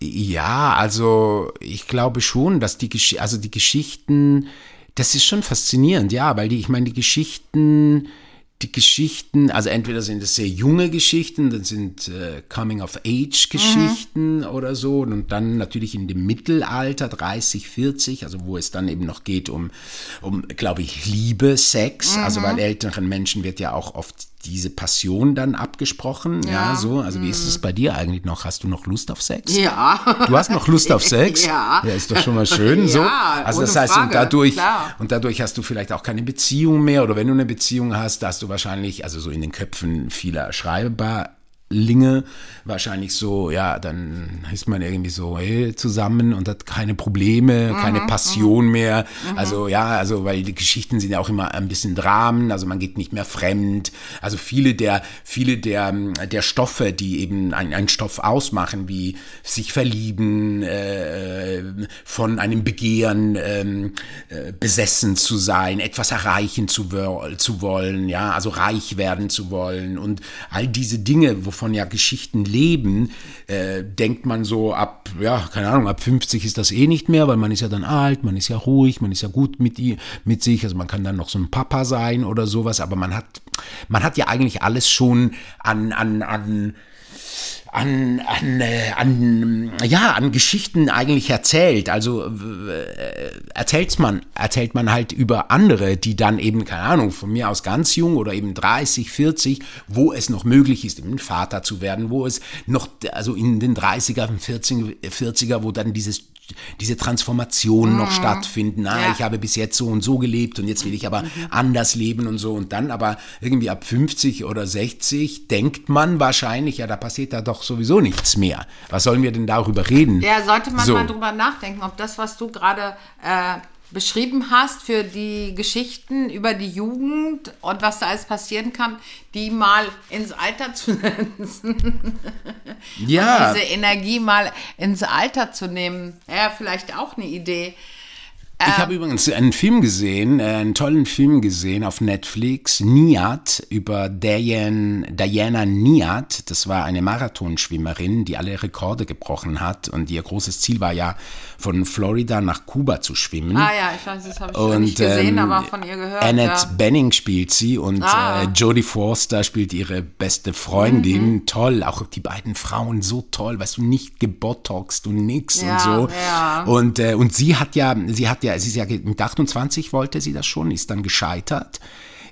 Ja, also ich glaube schon, dass die, Gesch also die Geschichten, das ist schon faszinierend, ja, weil die, ich meine, die Geschichten, die Geschichten, also entweder sind es sehr junge Geschichten, dann sind äh, Coming-of-Age-Geschichten mhm. oder so und dann natürlich in dem Mittelalter, 30, 40, also wo es dann eben noch geht um, um glaube ich, Liebe, Sex, mhm. also weil älteren Menschen wird ja auch oft diese Passion dann abgesprochen, ja, ja so. Also wie ist es mhm. bei dir eigentlich noch? Hast du noch Lust auf Sex? Ja. Du hast noch Lust auf *laughs* Sex? Ja. Ja, ist doch schon mal schön, so. *laughs* Ja, also das heißt, Frage, und dadurch, klar. und dadurch hast du vielleicht auch keine Beziehung mehr oder wenn du eine Beziehung hast, da hast du wahrscheinlich, also so in den Köpfen vieler Schreiber, Linge wahrscheinlich so, ja, dann ist man irgendwie so hey, zusammen und hat keine Probleme, mhm, keine Passion mhm. mehr. Mhm. Also ja, also weil die Geschichten sind ja auch immer ein bisschen Dramen, also man geht nicht mehr fremd. Also viele der, viele der, der Stoffe, die eben einen Stoff ausmachen, wie sich verlieben, äh, von einem Begehren ähm, äh, besessen zu sein, etwas erreichen zu, zu wollen, ja, also reich werden zu wollen und all diese Dinge, wovon ja Geschichten leben, äh, denkt man so ab, ja, keine Ahnung, ab 50 ist das eh nicht mehr, weil man ist ja dann alt, man ist ja ruhig, man ist ja gut mit, mit sich, also man kann dann noch so ein Papa sein oder sowas, aber man hat, man hat ja eigentlich alles schon an, an, an, an, an, äh, an, ja, an Geschichten eigentlich erzählt. Also äh, erzählt man, erzählt man halt über andere, die dann eben, keine Ahnung, von mir aus ganz jung oder eben 30, 40, wo es noch möglich ist, eben Vater zu werden, wo es noch, also in den 30er, 40er, wo dann dieses diese Transformation noch mhm. stattfinden. Ah, ja. ich habe bis jetzt so und so gelebt und jetzt will ich aber mhm. anders leben und so. Und dann aber irgendwie ab 50 oder 60 denkt man wahrscheinlich, ja, da passiert da doch sowieso nichts mehr. Was sollen wir denn darüber reden? Ja, sollte man so. mal drüber nachdenken, ob das, was du gerade äh, beschrieben hast für die Geschichten über die Jugend und was da alles passieren kann, die mal ins Alter zu setzen. Ja. Und diese Energie mal ins Alter zu nehmen. Ja, vielleicht auch eine Idee. Ich ähm, habe übrigens einen Film gesehen, äh, einen tollen Film gesehen auf Netflix, Niat, über Diane, Diana Niat. Das war eine Marathonschwimmerin, die alle Rekorde gebrochen hat. Und ihr großes Ziel war ja, von Florida nach Kuba zu schwimmen. Ah ja, ich weiß, das habe ich und, nicht gesehen, ähm, aber von ihr gehört. Annette ja. Benning spielt sie und ah. äh, Jodie Forster spielt ihre beste Freundin. Mhm. Toll, auch die beiden Frauen so toll, weißt du, nicht gebotoxt und nix ja, und so. Ja. Und, äh, und sie hat ja, sie hat ja, sie ist ja mit 28 wollte sie das schon, ist dann gescheitert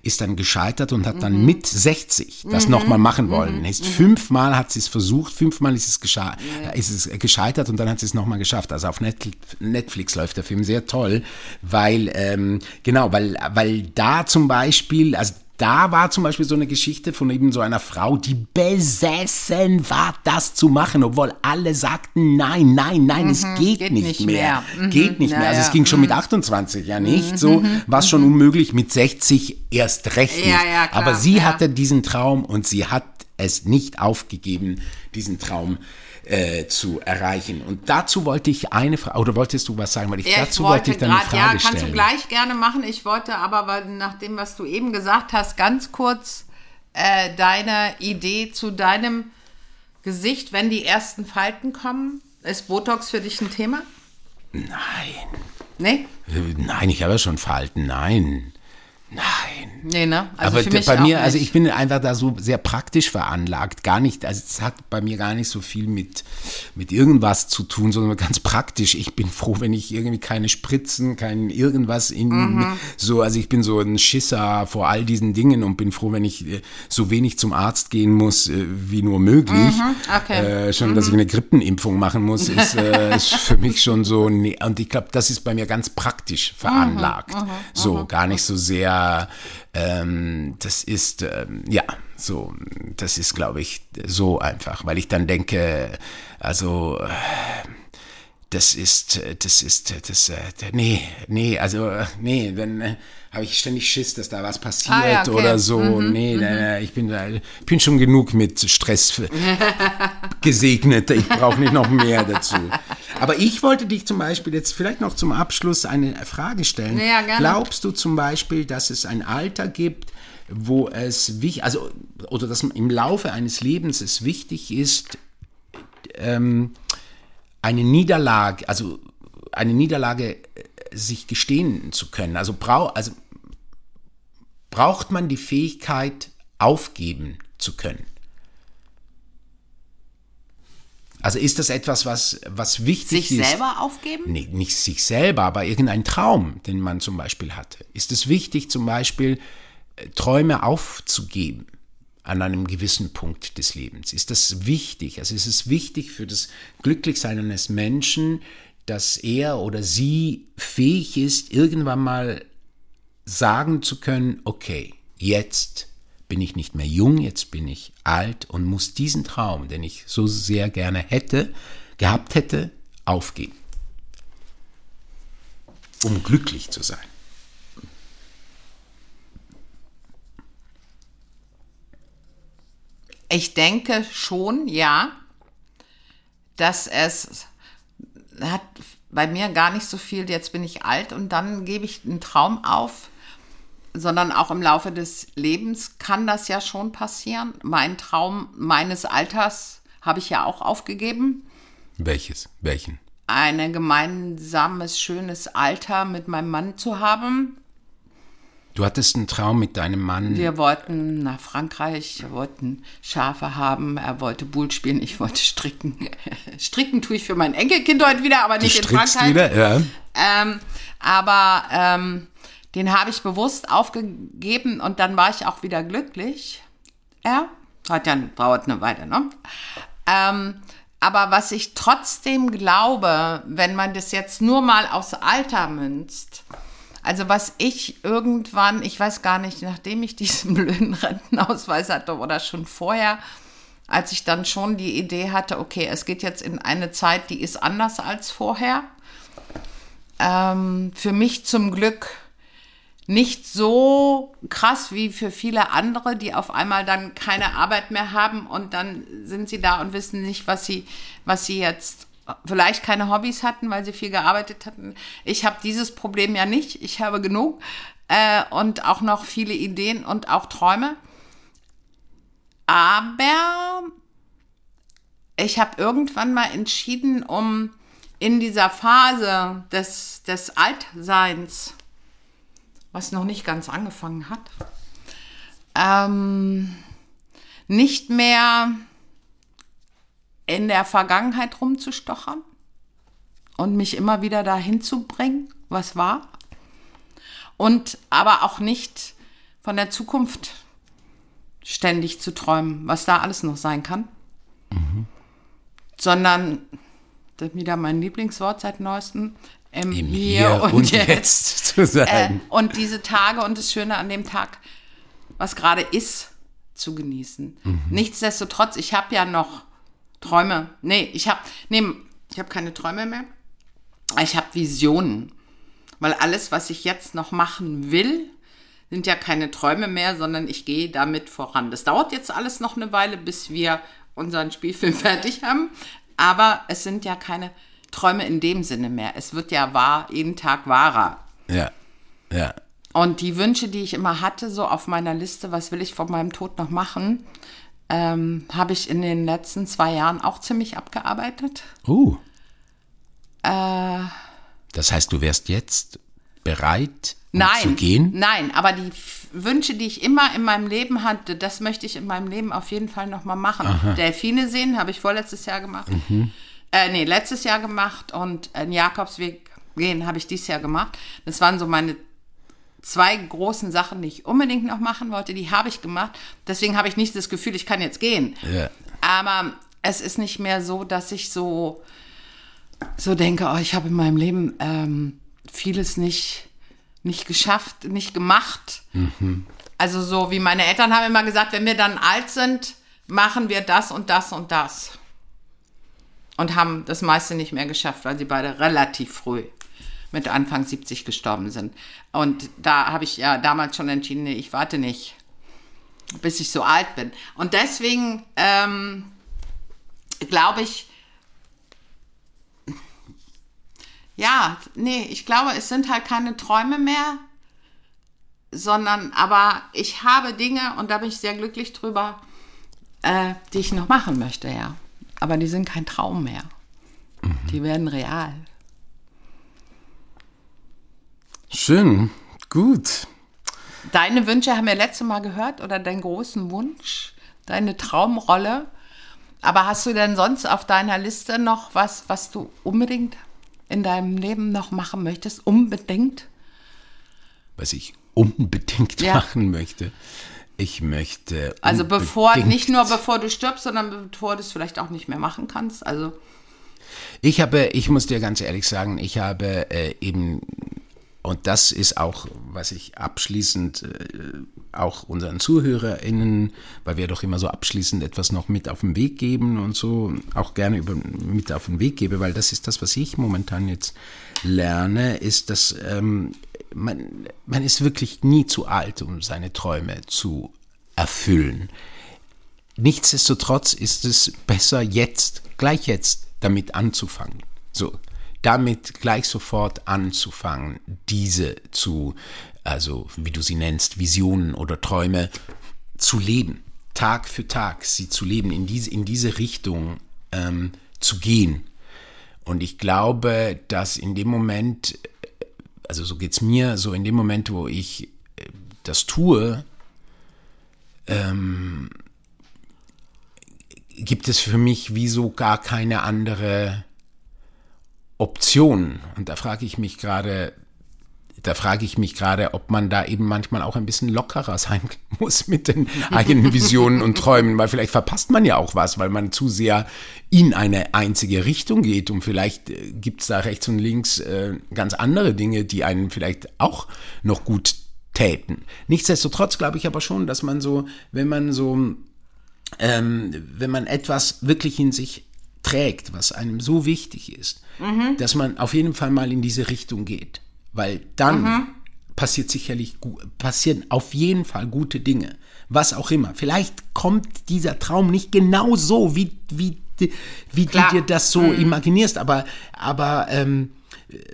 ist dann gescheitert und hat dann mhm. mit 60 das mhm. nochmal machen wollen. Mhm. Ist fünfmal hat sie es versucht, fünfmal ist es, gesche ist es gescheitert und dann hat sie es nochmal geschafft. Also auf Netflix läuft der Film sehr toll, weil, ähm, genau, weil, weil da zum Beispiel, also da war zum Beispiel so eine Geschichte von eben so einer Frau, die besessen war, das zu machen, obwohl alle sagten, nein, nein, nein, mhm, es geht, geht, nicht, nicht mehr. mehr. Mhm, geht nicht ja, mehr. Also ja. es ging schon mit 28 mhm. ja nicht. So mhm, war es schon mhm. unmöglich, mit 60 erst recht nicht. Ja, klar, Aber sie hatte diesen Traum und sie hat es nicht aufgegeben, diesen Traum äh, zu erreichen. Und dazu wollte ich eine Frage, oder wolltest du was sagen? Weil ich ja, dazu ich wollte, wollte ich dann grad, eine Frage stellen. Ja, kannst du gleich gerne machen. Ich wollte aber, weil nach dem, was du eben gesagt hast, ganz kurz äh, deine Idee zu deinem Gesicht, wenn die ersten Falten kommen. Ist Botox für dich ein Thema? Nein. Nee? Äh, nein, ich habe ja schon Falten, nein. Nein. Nee, ne? Also Aber bei mir, also ich bin einfach da so sehr praktisch veranlagt. Gar nicht, also es hat bei mir gar nicht so viel mit, mit irgendwas zu tun, sondern ganz praktisch. Ich bin froh, wenn ich irgendwie keine Spritzen, kein irgendwas in mhm. so, also ich bin so ein Schisser vor all diesen Dingen und bin froh, wenn ich äh, so wenig zum Arzt gehen muss, äh, wie nur möglich. Mhm. Okay. Äh, schon, mhm. dass ich eine Grippenimpfung machen muss, *laughs* ist, äh, ist für mich schon so, nee, und ich glaube, das ist bei mir ganz praktisch veranlagt. Mhm. Mhm. So, mhm. gar nicht so sehr ähm, das ist, ähm, ja, so, das ist, glaube ich, so einfach, weil ich dann denke, also, äh, das ist, das ist, das, äh, nee, nee, also, nee, dann äh, habe ich ständig Schiss, dass da was passiert ah, ja, okay. oder so. Mhm, nee, mhm. ich bin ich bin schon genug mit Stress *laughs* gesegnet. Ich brauche nicht noch mehr dazu. Aber ich wollte dich zum Beispiel jetzt vielleicht noch zum Abschluss eine Frage stellen. Ja, gerne. Glaubst du zum Beispiel, dass es ein Alter gibt, wo es wichtig, also, oder dass im Laufe eines Lebens es wichtig ist, ähm, eine Niederlage, also eine Niederlage äh, sich gestehen zu können. Also, brau, also braucht man die Fähigkeit, aufgeben zu können. Also ist das etwas, was, was wichtig Sich ist? selber aufgeben? Nee, nicht sich selber, aber irgendein Traum, den man zum Beispiel hatte. Ist es wichtig, zum Beispiel äh, Träume aufzugeben an einem gewissen Punkt des Lebens? Ist das wichtig? Also ist es wichtig für das Glücklichsein eines Menschen, dass er oder sie fähig ist, irgendwann mal sagen zu können, okay, jetzt bin ich nicht mehr jung, jetzt bin ich alt und muss diesen Traum, den ich so sehr gerne hätte, gehabt hätte, aufgeben. Um glücklich zu sein. Ich denke schon, ja, dass es hat bei mir gar nicht so viel, jetzt bin ich alt und dann gebe ich einen Traum auf, sondern auch im Laufe des Lebens kann das ja schon passieren. Mein Traum meines Alters habe ich ja auch aufgegeben. Welches? Welchen? Ein gemeinsames, schönes Alter mit meinem Mann zu haben. Du hattest einen Traum mit deinem Mann. Wir wollten nach Frankreich, wir wollten Schafe haben, er wollte Bull spielen, ich wollte stricken. *laughs* stricken tue ich für mein Enkelkind heute wieder, aber du nicht in Frankreich. wieder, ja. Ähm, aber ähm, den habe ich bewusst aufgegeben und dann war ich auch wieder glücklich. Ja, hat ja dauert eine Weile, ne? Ähm, aber was ich trotzdem glaube, wenn man das jetzt nur mal aus Alter münzt, also was ich irgendwann, ich weiß gar nicht, nachdem ich diesen *laughs* blöden Rentenausweis hatte oder schon vorher, als ich dann schon die Idee hatte, okay, es geht jetzt in eine Zeit, die ist anders als vorher. Ähm, für mich zum Glück nicht so krass wie für viele andere, die auf einmal dann keine Arbeit mehr haben und dann sind sie da und wissen nicht, was sie, was sie jetzt vielleicht keine Hobbys hatten, weil sie viel gearbeitet hatten. Ich habe dieses Problem ja nicht. Ich habe genug äh, und auch noch viele Ideen und auch Träume. Aber ich habe irgendwann mal entschieden, um in dieser Phase des, des Altseins, was noch nicht ganz angefangen hat, ähm, nicht mehr in der Vergangenheit rumzustochern und mich immer wieder dahin zu bringen, was war. Und aber auch nicht von der Zukunft ständig zu träumen, was da alles noch sein kann. Mhm. Sondern, das ist wieder mein Lieblingswort seit neuestem, im, Im Hier, Hier und, jetzt, zu Äh, sein. und diese Tage und das Schöne an dem Tag, was gerade ist, zu genießen. Nichtsdestotrotz, ich habe ja noch Träume. Nee, ich habe nee, ich habe keine Träume mehr. Ich habe Visionen. Weil alles, was ich jetzt noch machen will, sind ja keine Träume mehr, sondern ich gehe damit voran. Das dauert jetzt alles noch eine Weile, bis wir unseren Spielfilm *laughs* fertig haben. Aber es sind ja keine Träume in dem Sinne mehr. Es wird ja wahr, jeden Tag wahrer. Ja, ja. Und die Wünsche, die ich immer hatte, so auf meiner Liste, was will ich vor meinem Tod noch machen, ähm, habe ich in den letzten zwei Jahren auch ziemlich abgearbeitet. Uh. Äh, Das heißt, du wärst jetzt bereit, um nein, zu gehen? nein, aber die Wünsche, die ich immer in meinem Leben hatte, das möchte ich in meinem Leben auf jeden Fall nochmal machen. Delfine sehen habe ich vorletztes Jahr gemacht. Äh, nee, letztes Jahr gemacht und einen Jakobsweg gehen habe ich dieses Jahr gemacht. Das waren so meine zwei großen Sachen, die ich unbedingt noch machen wollte. Die habe ich gemacht. Deswegen habe ich nicht das Gefühl, ich kann jetzt gehen. Ja. Aber es ist nicht mehr so, dass ich so, so denke, oh, ich habe in meinem Leben ähm, vieles nicht, nicht geschafft, nicht gemacht. Also so wie meine Eltern haben immer gesagt, wenn wir dann alt sind, machen wir das und das und das. Und haben das meiste nicht mehr geschafft, weil sie beide relativ früh mit Anfang 70 gestorben sind. Und da habe ich ja damals schon entschieden, nee, ich warte nicht, bis ich so alt bin. Und deswegen ähm, glaube ich, ja, nee, ich glaube, es sind halt keine Träume mehr, sondern aber ich habe Dinge und da bin ich sehr glücklich drüber, äh, die ich noch machen möchte, ja. Aber die sind kein Traum mehr. Die werden real. Schön, gut. deine Wünsche haben wir letztes Mal gehört oder deinen großen Wunsch, deine Traumrolle. Aber hast du denn sonst auf deiner Liste noch was, was du unbedingt in deinem Leben noch machen möchtest? Unbedingt? Was ich unbedingt Ja. machen möchte. Ich möchte. Also bevor, nicht nur bevor du stirbst, sondern bevor du es vielleicht auch nicht mehr machen kannst. Also Ich habe, ich muss dir ganz ehrlich sagen, ich habe äh, eben, und das ist auch, was ich abschließend äh, auch unseren ZuhörerInnen, weil wir doch immer so abschließend etwas noch mit auf den Weg geben und so, auch gerne über, mit auf den Weg gebe, weil das ist das, was ich momentan jetzt lerne, ist, dass ähm, man, man ist wirklich nie zu alt, um seine Träume zu erfüllen. Nichtsdestotrotz ist es besser jetzt, gleich jetzt damit anzufangen. So, damit gleich sofort anzufangen, diese zu, also wie du sie nennst, Visionen oder Träume zu leben. Tag für Tag sie zu leben, in diese, in diese Richtung ähm, zu gehen. Und ich glaube, dass in dem Moment, also so geht's mir, so in dem Moment, wo ich äh, das tue, gibt es für mich wie so gar keine andere Option. Und da frage ich mich gerade, da frage ich mich gerade, ob man da eben manchmal auch ein bisschen lockerer sein *laughs* muss mit den eigenen Visionen und Träumen, weil vielleicht verpasst man ja auch was, weil man zu sehr in eine einzige Richtung geht und vielleicht äh, gibt es da rechts und links äh, ganz andere Dinge, die einen vielleicht auch noch gut täten. Nichtsdestotrotz glaube ich aber schon, dass man so, wenn man so ähm, wenn man etwas wirklich in sich trägt, was einem so wichtig ist, dass man auf jeden Fall mal in diese Richtung geht. Weil dann passiert sicherlich, passieren auf jeden Fall gute Dinge. Was auch immer. Vielleicht kommt dieser Traum nicht genau so, wie, wie, wie du dir das so imaginierst, aber, aber ähm,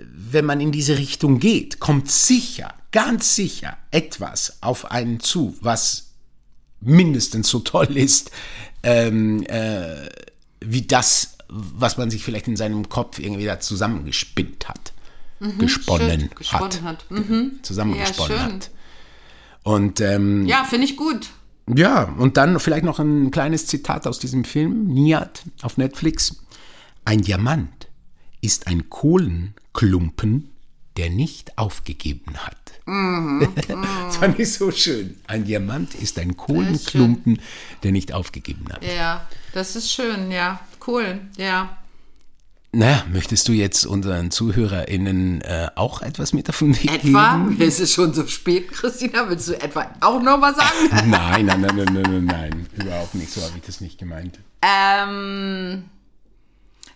wenn man in diese Richtung geht, kommt sicher, ganz sicher etwas auf einen zu, was mindestens so toll ist, ähm, äh, wie das, was man sich vielleicht in seinem Kopf irgendwie da zusammengespinnt hat, gesponnen schön, gesponnen hat, hat. Mhm. zusammengesponnen Ja, hat. Und ähm, ja, finde ich gut. ja, und dann vielleicht noch ein kleines Zitat aus diesem Film, Niat auf Netflix. Ein Diamant ist ein Kohlenklumpen, der nicht aufgegeben hat. *laughs* das fand ich so schön. Ein Diamant ist ein Kohlenklumpen, der nicht aufgegeben hat. Ja, das ist schön, ja. Cool, ja. Na, möchtest du jetzt unseren ZuhörerInnen äh, auch etwas mit den Weg Etwa? geben? Es ist schon so spät, Christina. Willst du etwa auch noch was sagen? *laughs* Nein, nein, nein, nein, nein, nein, nein, überhaupt nicht. So habe ich das nicht gemeint. ähm,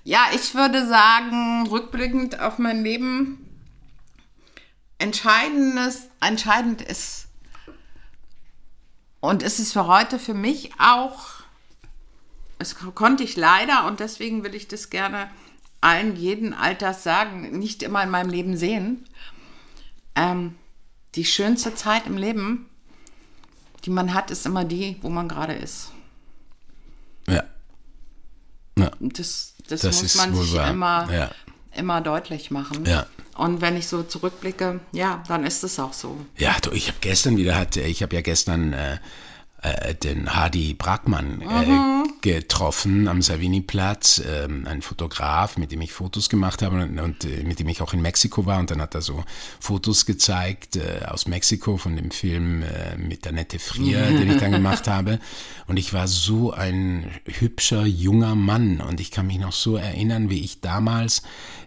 ja, ich würde sagen, rückblickend auf mein Leben, entscheidendes, entscheidend ist, und es ist für heute für mich auch, es konnte ich leider, und deswegen will ich das gerne allen jeden Alters sagen, nicht immer in meinem Leben sehen. Ähm, die schönste Zeit im Leben, die man hat, ist immer die, wo man gerade ist. Ja. ja. Das, das, Das muss man sich wahr. immer, Ja. immer deutlich machen. Ja. Und wenn ich so zurückblicke, ja, dann ist es auch so. Ja, du, ich habe gestern wieder hatte, ich habe ja gestern äh, äh, den Hadi Brackmann äh, getroffen am Savini-Platz, ähm, ein Fotograf, mit dem ich Fotos gemacht habe und, und äh, mit dem ich auch in Mexiko war. Und dann hat er so Fotos gezeigt äh, aus Mexiko von dem Film äh, mit der nette Frier, den ich dann gemacht habe. Und ich war so ein hübscher junger Mann. Und ich kann mich noch so erinnern, wie ich damals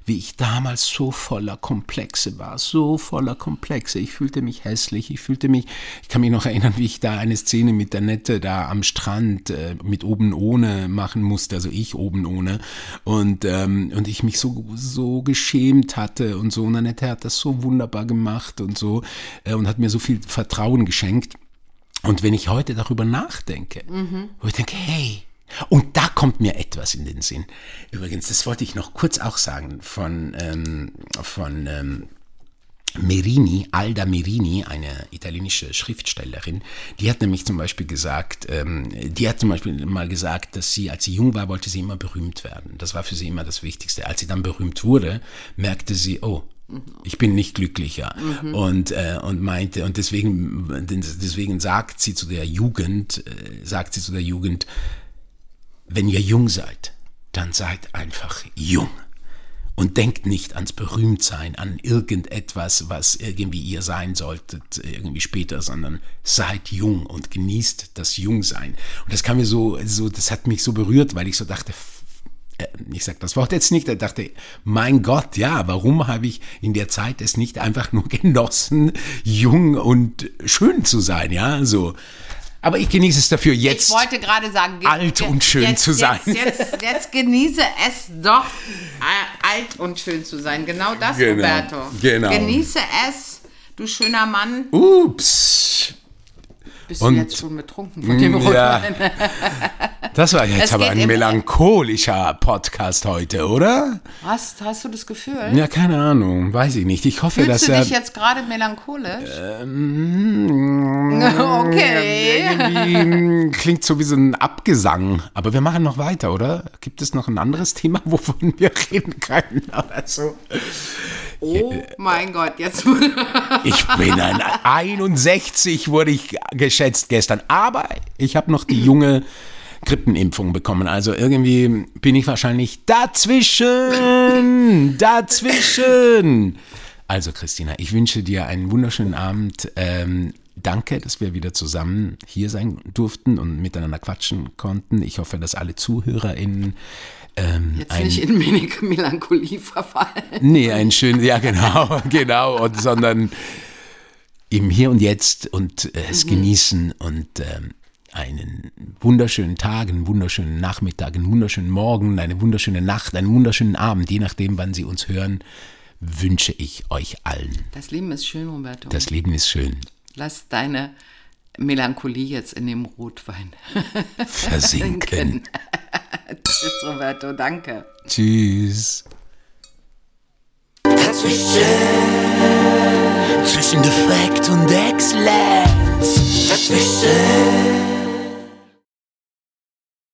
wie ich damals so voller Komplexe war, so voller Komplexe. Ich fühlte mich hässlich, ich fühlte mich, ich kann mich noch erinnern, wie ich da eine Szene mit der Nette da am Strand äh, mit oben ohne machen musste, also ich oben ohne und ähm, und ich mich so so geschämt hatte und so. Und Annette hat das so wunderbar gemacht und so äh, und hat mir so viel Vertrauen geschenkt. Und wenn ich heute darüber nachdenke, wo ich denke, hey, und da kommt mir etwas in den Sinn. Übrigens, das wollte ich noch kurz auch sagen von, ähm, von ähm, Merini, Alda Merini, eine italienische Schriftstellerin, die hat nämlich zum Beispiel gesagt, ähm, die hat zum Beispiel mal gesagt, dass sie, als sie jung war, wollte sie immer berühmt werden. Das war für sie immer das Wichtigste. Als sie dann berühmt wurde, merkte sie, oh, Ich bin nicht glücklicher. Und, äh, und meinte, und deswegen, deswegen sagt sie zu der Jugend, äh, sagt sie zu der Jugend, wenn ihr jung seid, dann seid einfach jung. Und denkt nicht ans Berühmtsein, an irgendetwas, was irgendwie ihr sein solltet, irgendwie später, sondern seid jung und genießt das Jungsein. Und das kam mir so, so, das hat mich so berührt, weil ich so dachte, äh, ich sage das Wort jetzt nicht, er dachte, mein Gott, ja, warum habe ich in der Zeit es nicht einfach nur *laughs* genossen, jung und schön zu sein, ja, so. Aber ich genieße es dafür jetzt. Ich wollte gerade sagen, alt und schön jetzt, zu sein. Jetzt, jetzt, jetzt, genieße es doch, alt und schön zu sein. Genau das, Genau, Roberto. genau. Genieße es, du schöner Mann. Ups. Bist Und- du jetzt schon betrunken von dem Ja. *laughs* Das war jetzt Es aber ein melancholischer Podcast heute, oder? Hast, hast du das Gefühl? Ja, keine Ahnung, weiß ich nicht. Ich hoffe, Fühlst dass du er. dich jetzt gerade melancholisch? Ähm, *laughs* okay. Irgendwie klingt so wie so ein Abgesang. Aber wir machen noch weiter, oder? Gibt es noch ein anderes Thema, wovon wir reden können? Oder *laughs* so? Oh mein Gott, jetzt *laughs* Ich bin ein 61, wurde ich geschätzt gestern. Aber ich habe noch die junge Grippenimpfung bekommen. Also irgendwie bin ich wahrscheinlich dazwischen. *laughs* Dazwischen. Also Christina, ich wünsche dir einen wunderschönen Abend. Ähm, danke, dass wir wieder zusammen hier sein durften und miteinander quatschen konnten. Ich hoffe, dass alle ZuhörerInnen ähm, jetzt ein, nicht in wenig Melancholie verfallen. Nee, ein schön, ja genau, *laughs* genau, und, sondern im Hier und Jetzt und äh, es genießen und ähm, einen wunderschönen Tag, einen wunderschönen Nachmittag, einen wunderschönen Morgen, eine wunderschöne Nacht, einen wunderschönen Abend, je nachdem, wann Sie uns hören, wünsche ich euch allen. Das Leben ist schön, Roberto. Das Leben ist schön. Lass deine Melancholie jetzt in dem Rotwein. *laughs* Versinken. *laughs* Tschüss, Roberto, danke. Tschüss. Dazwischen, zwischen Defekt und Exzellenz. Dazwischen,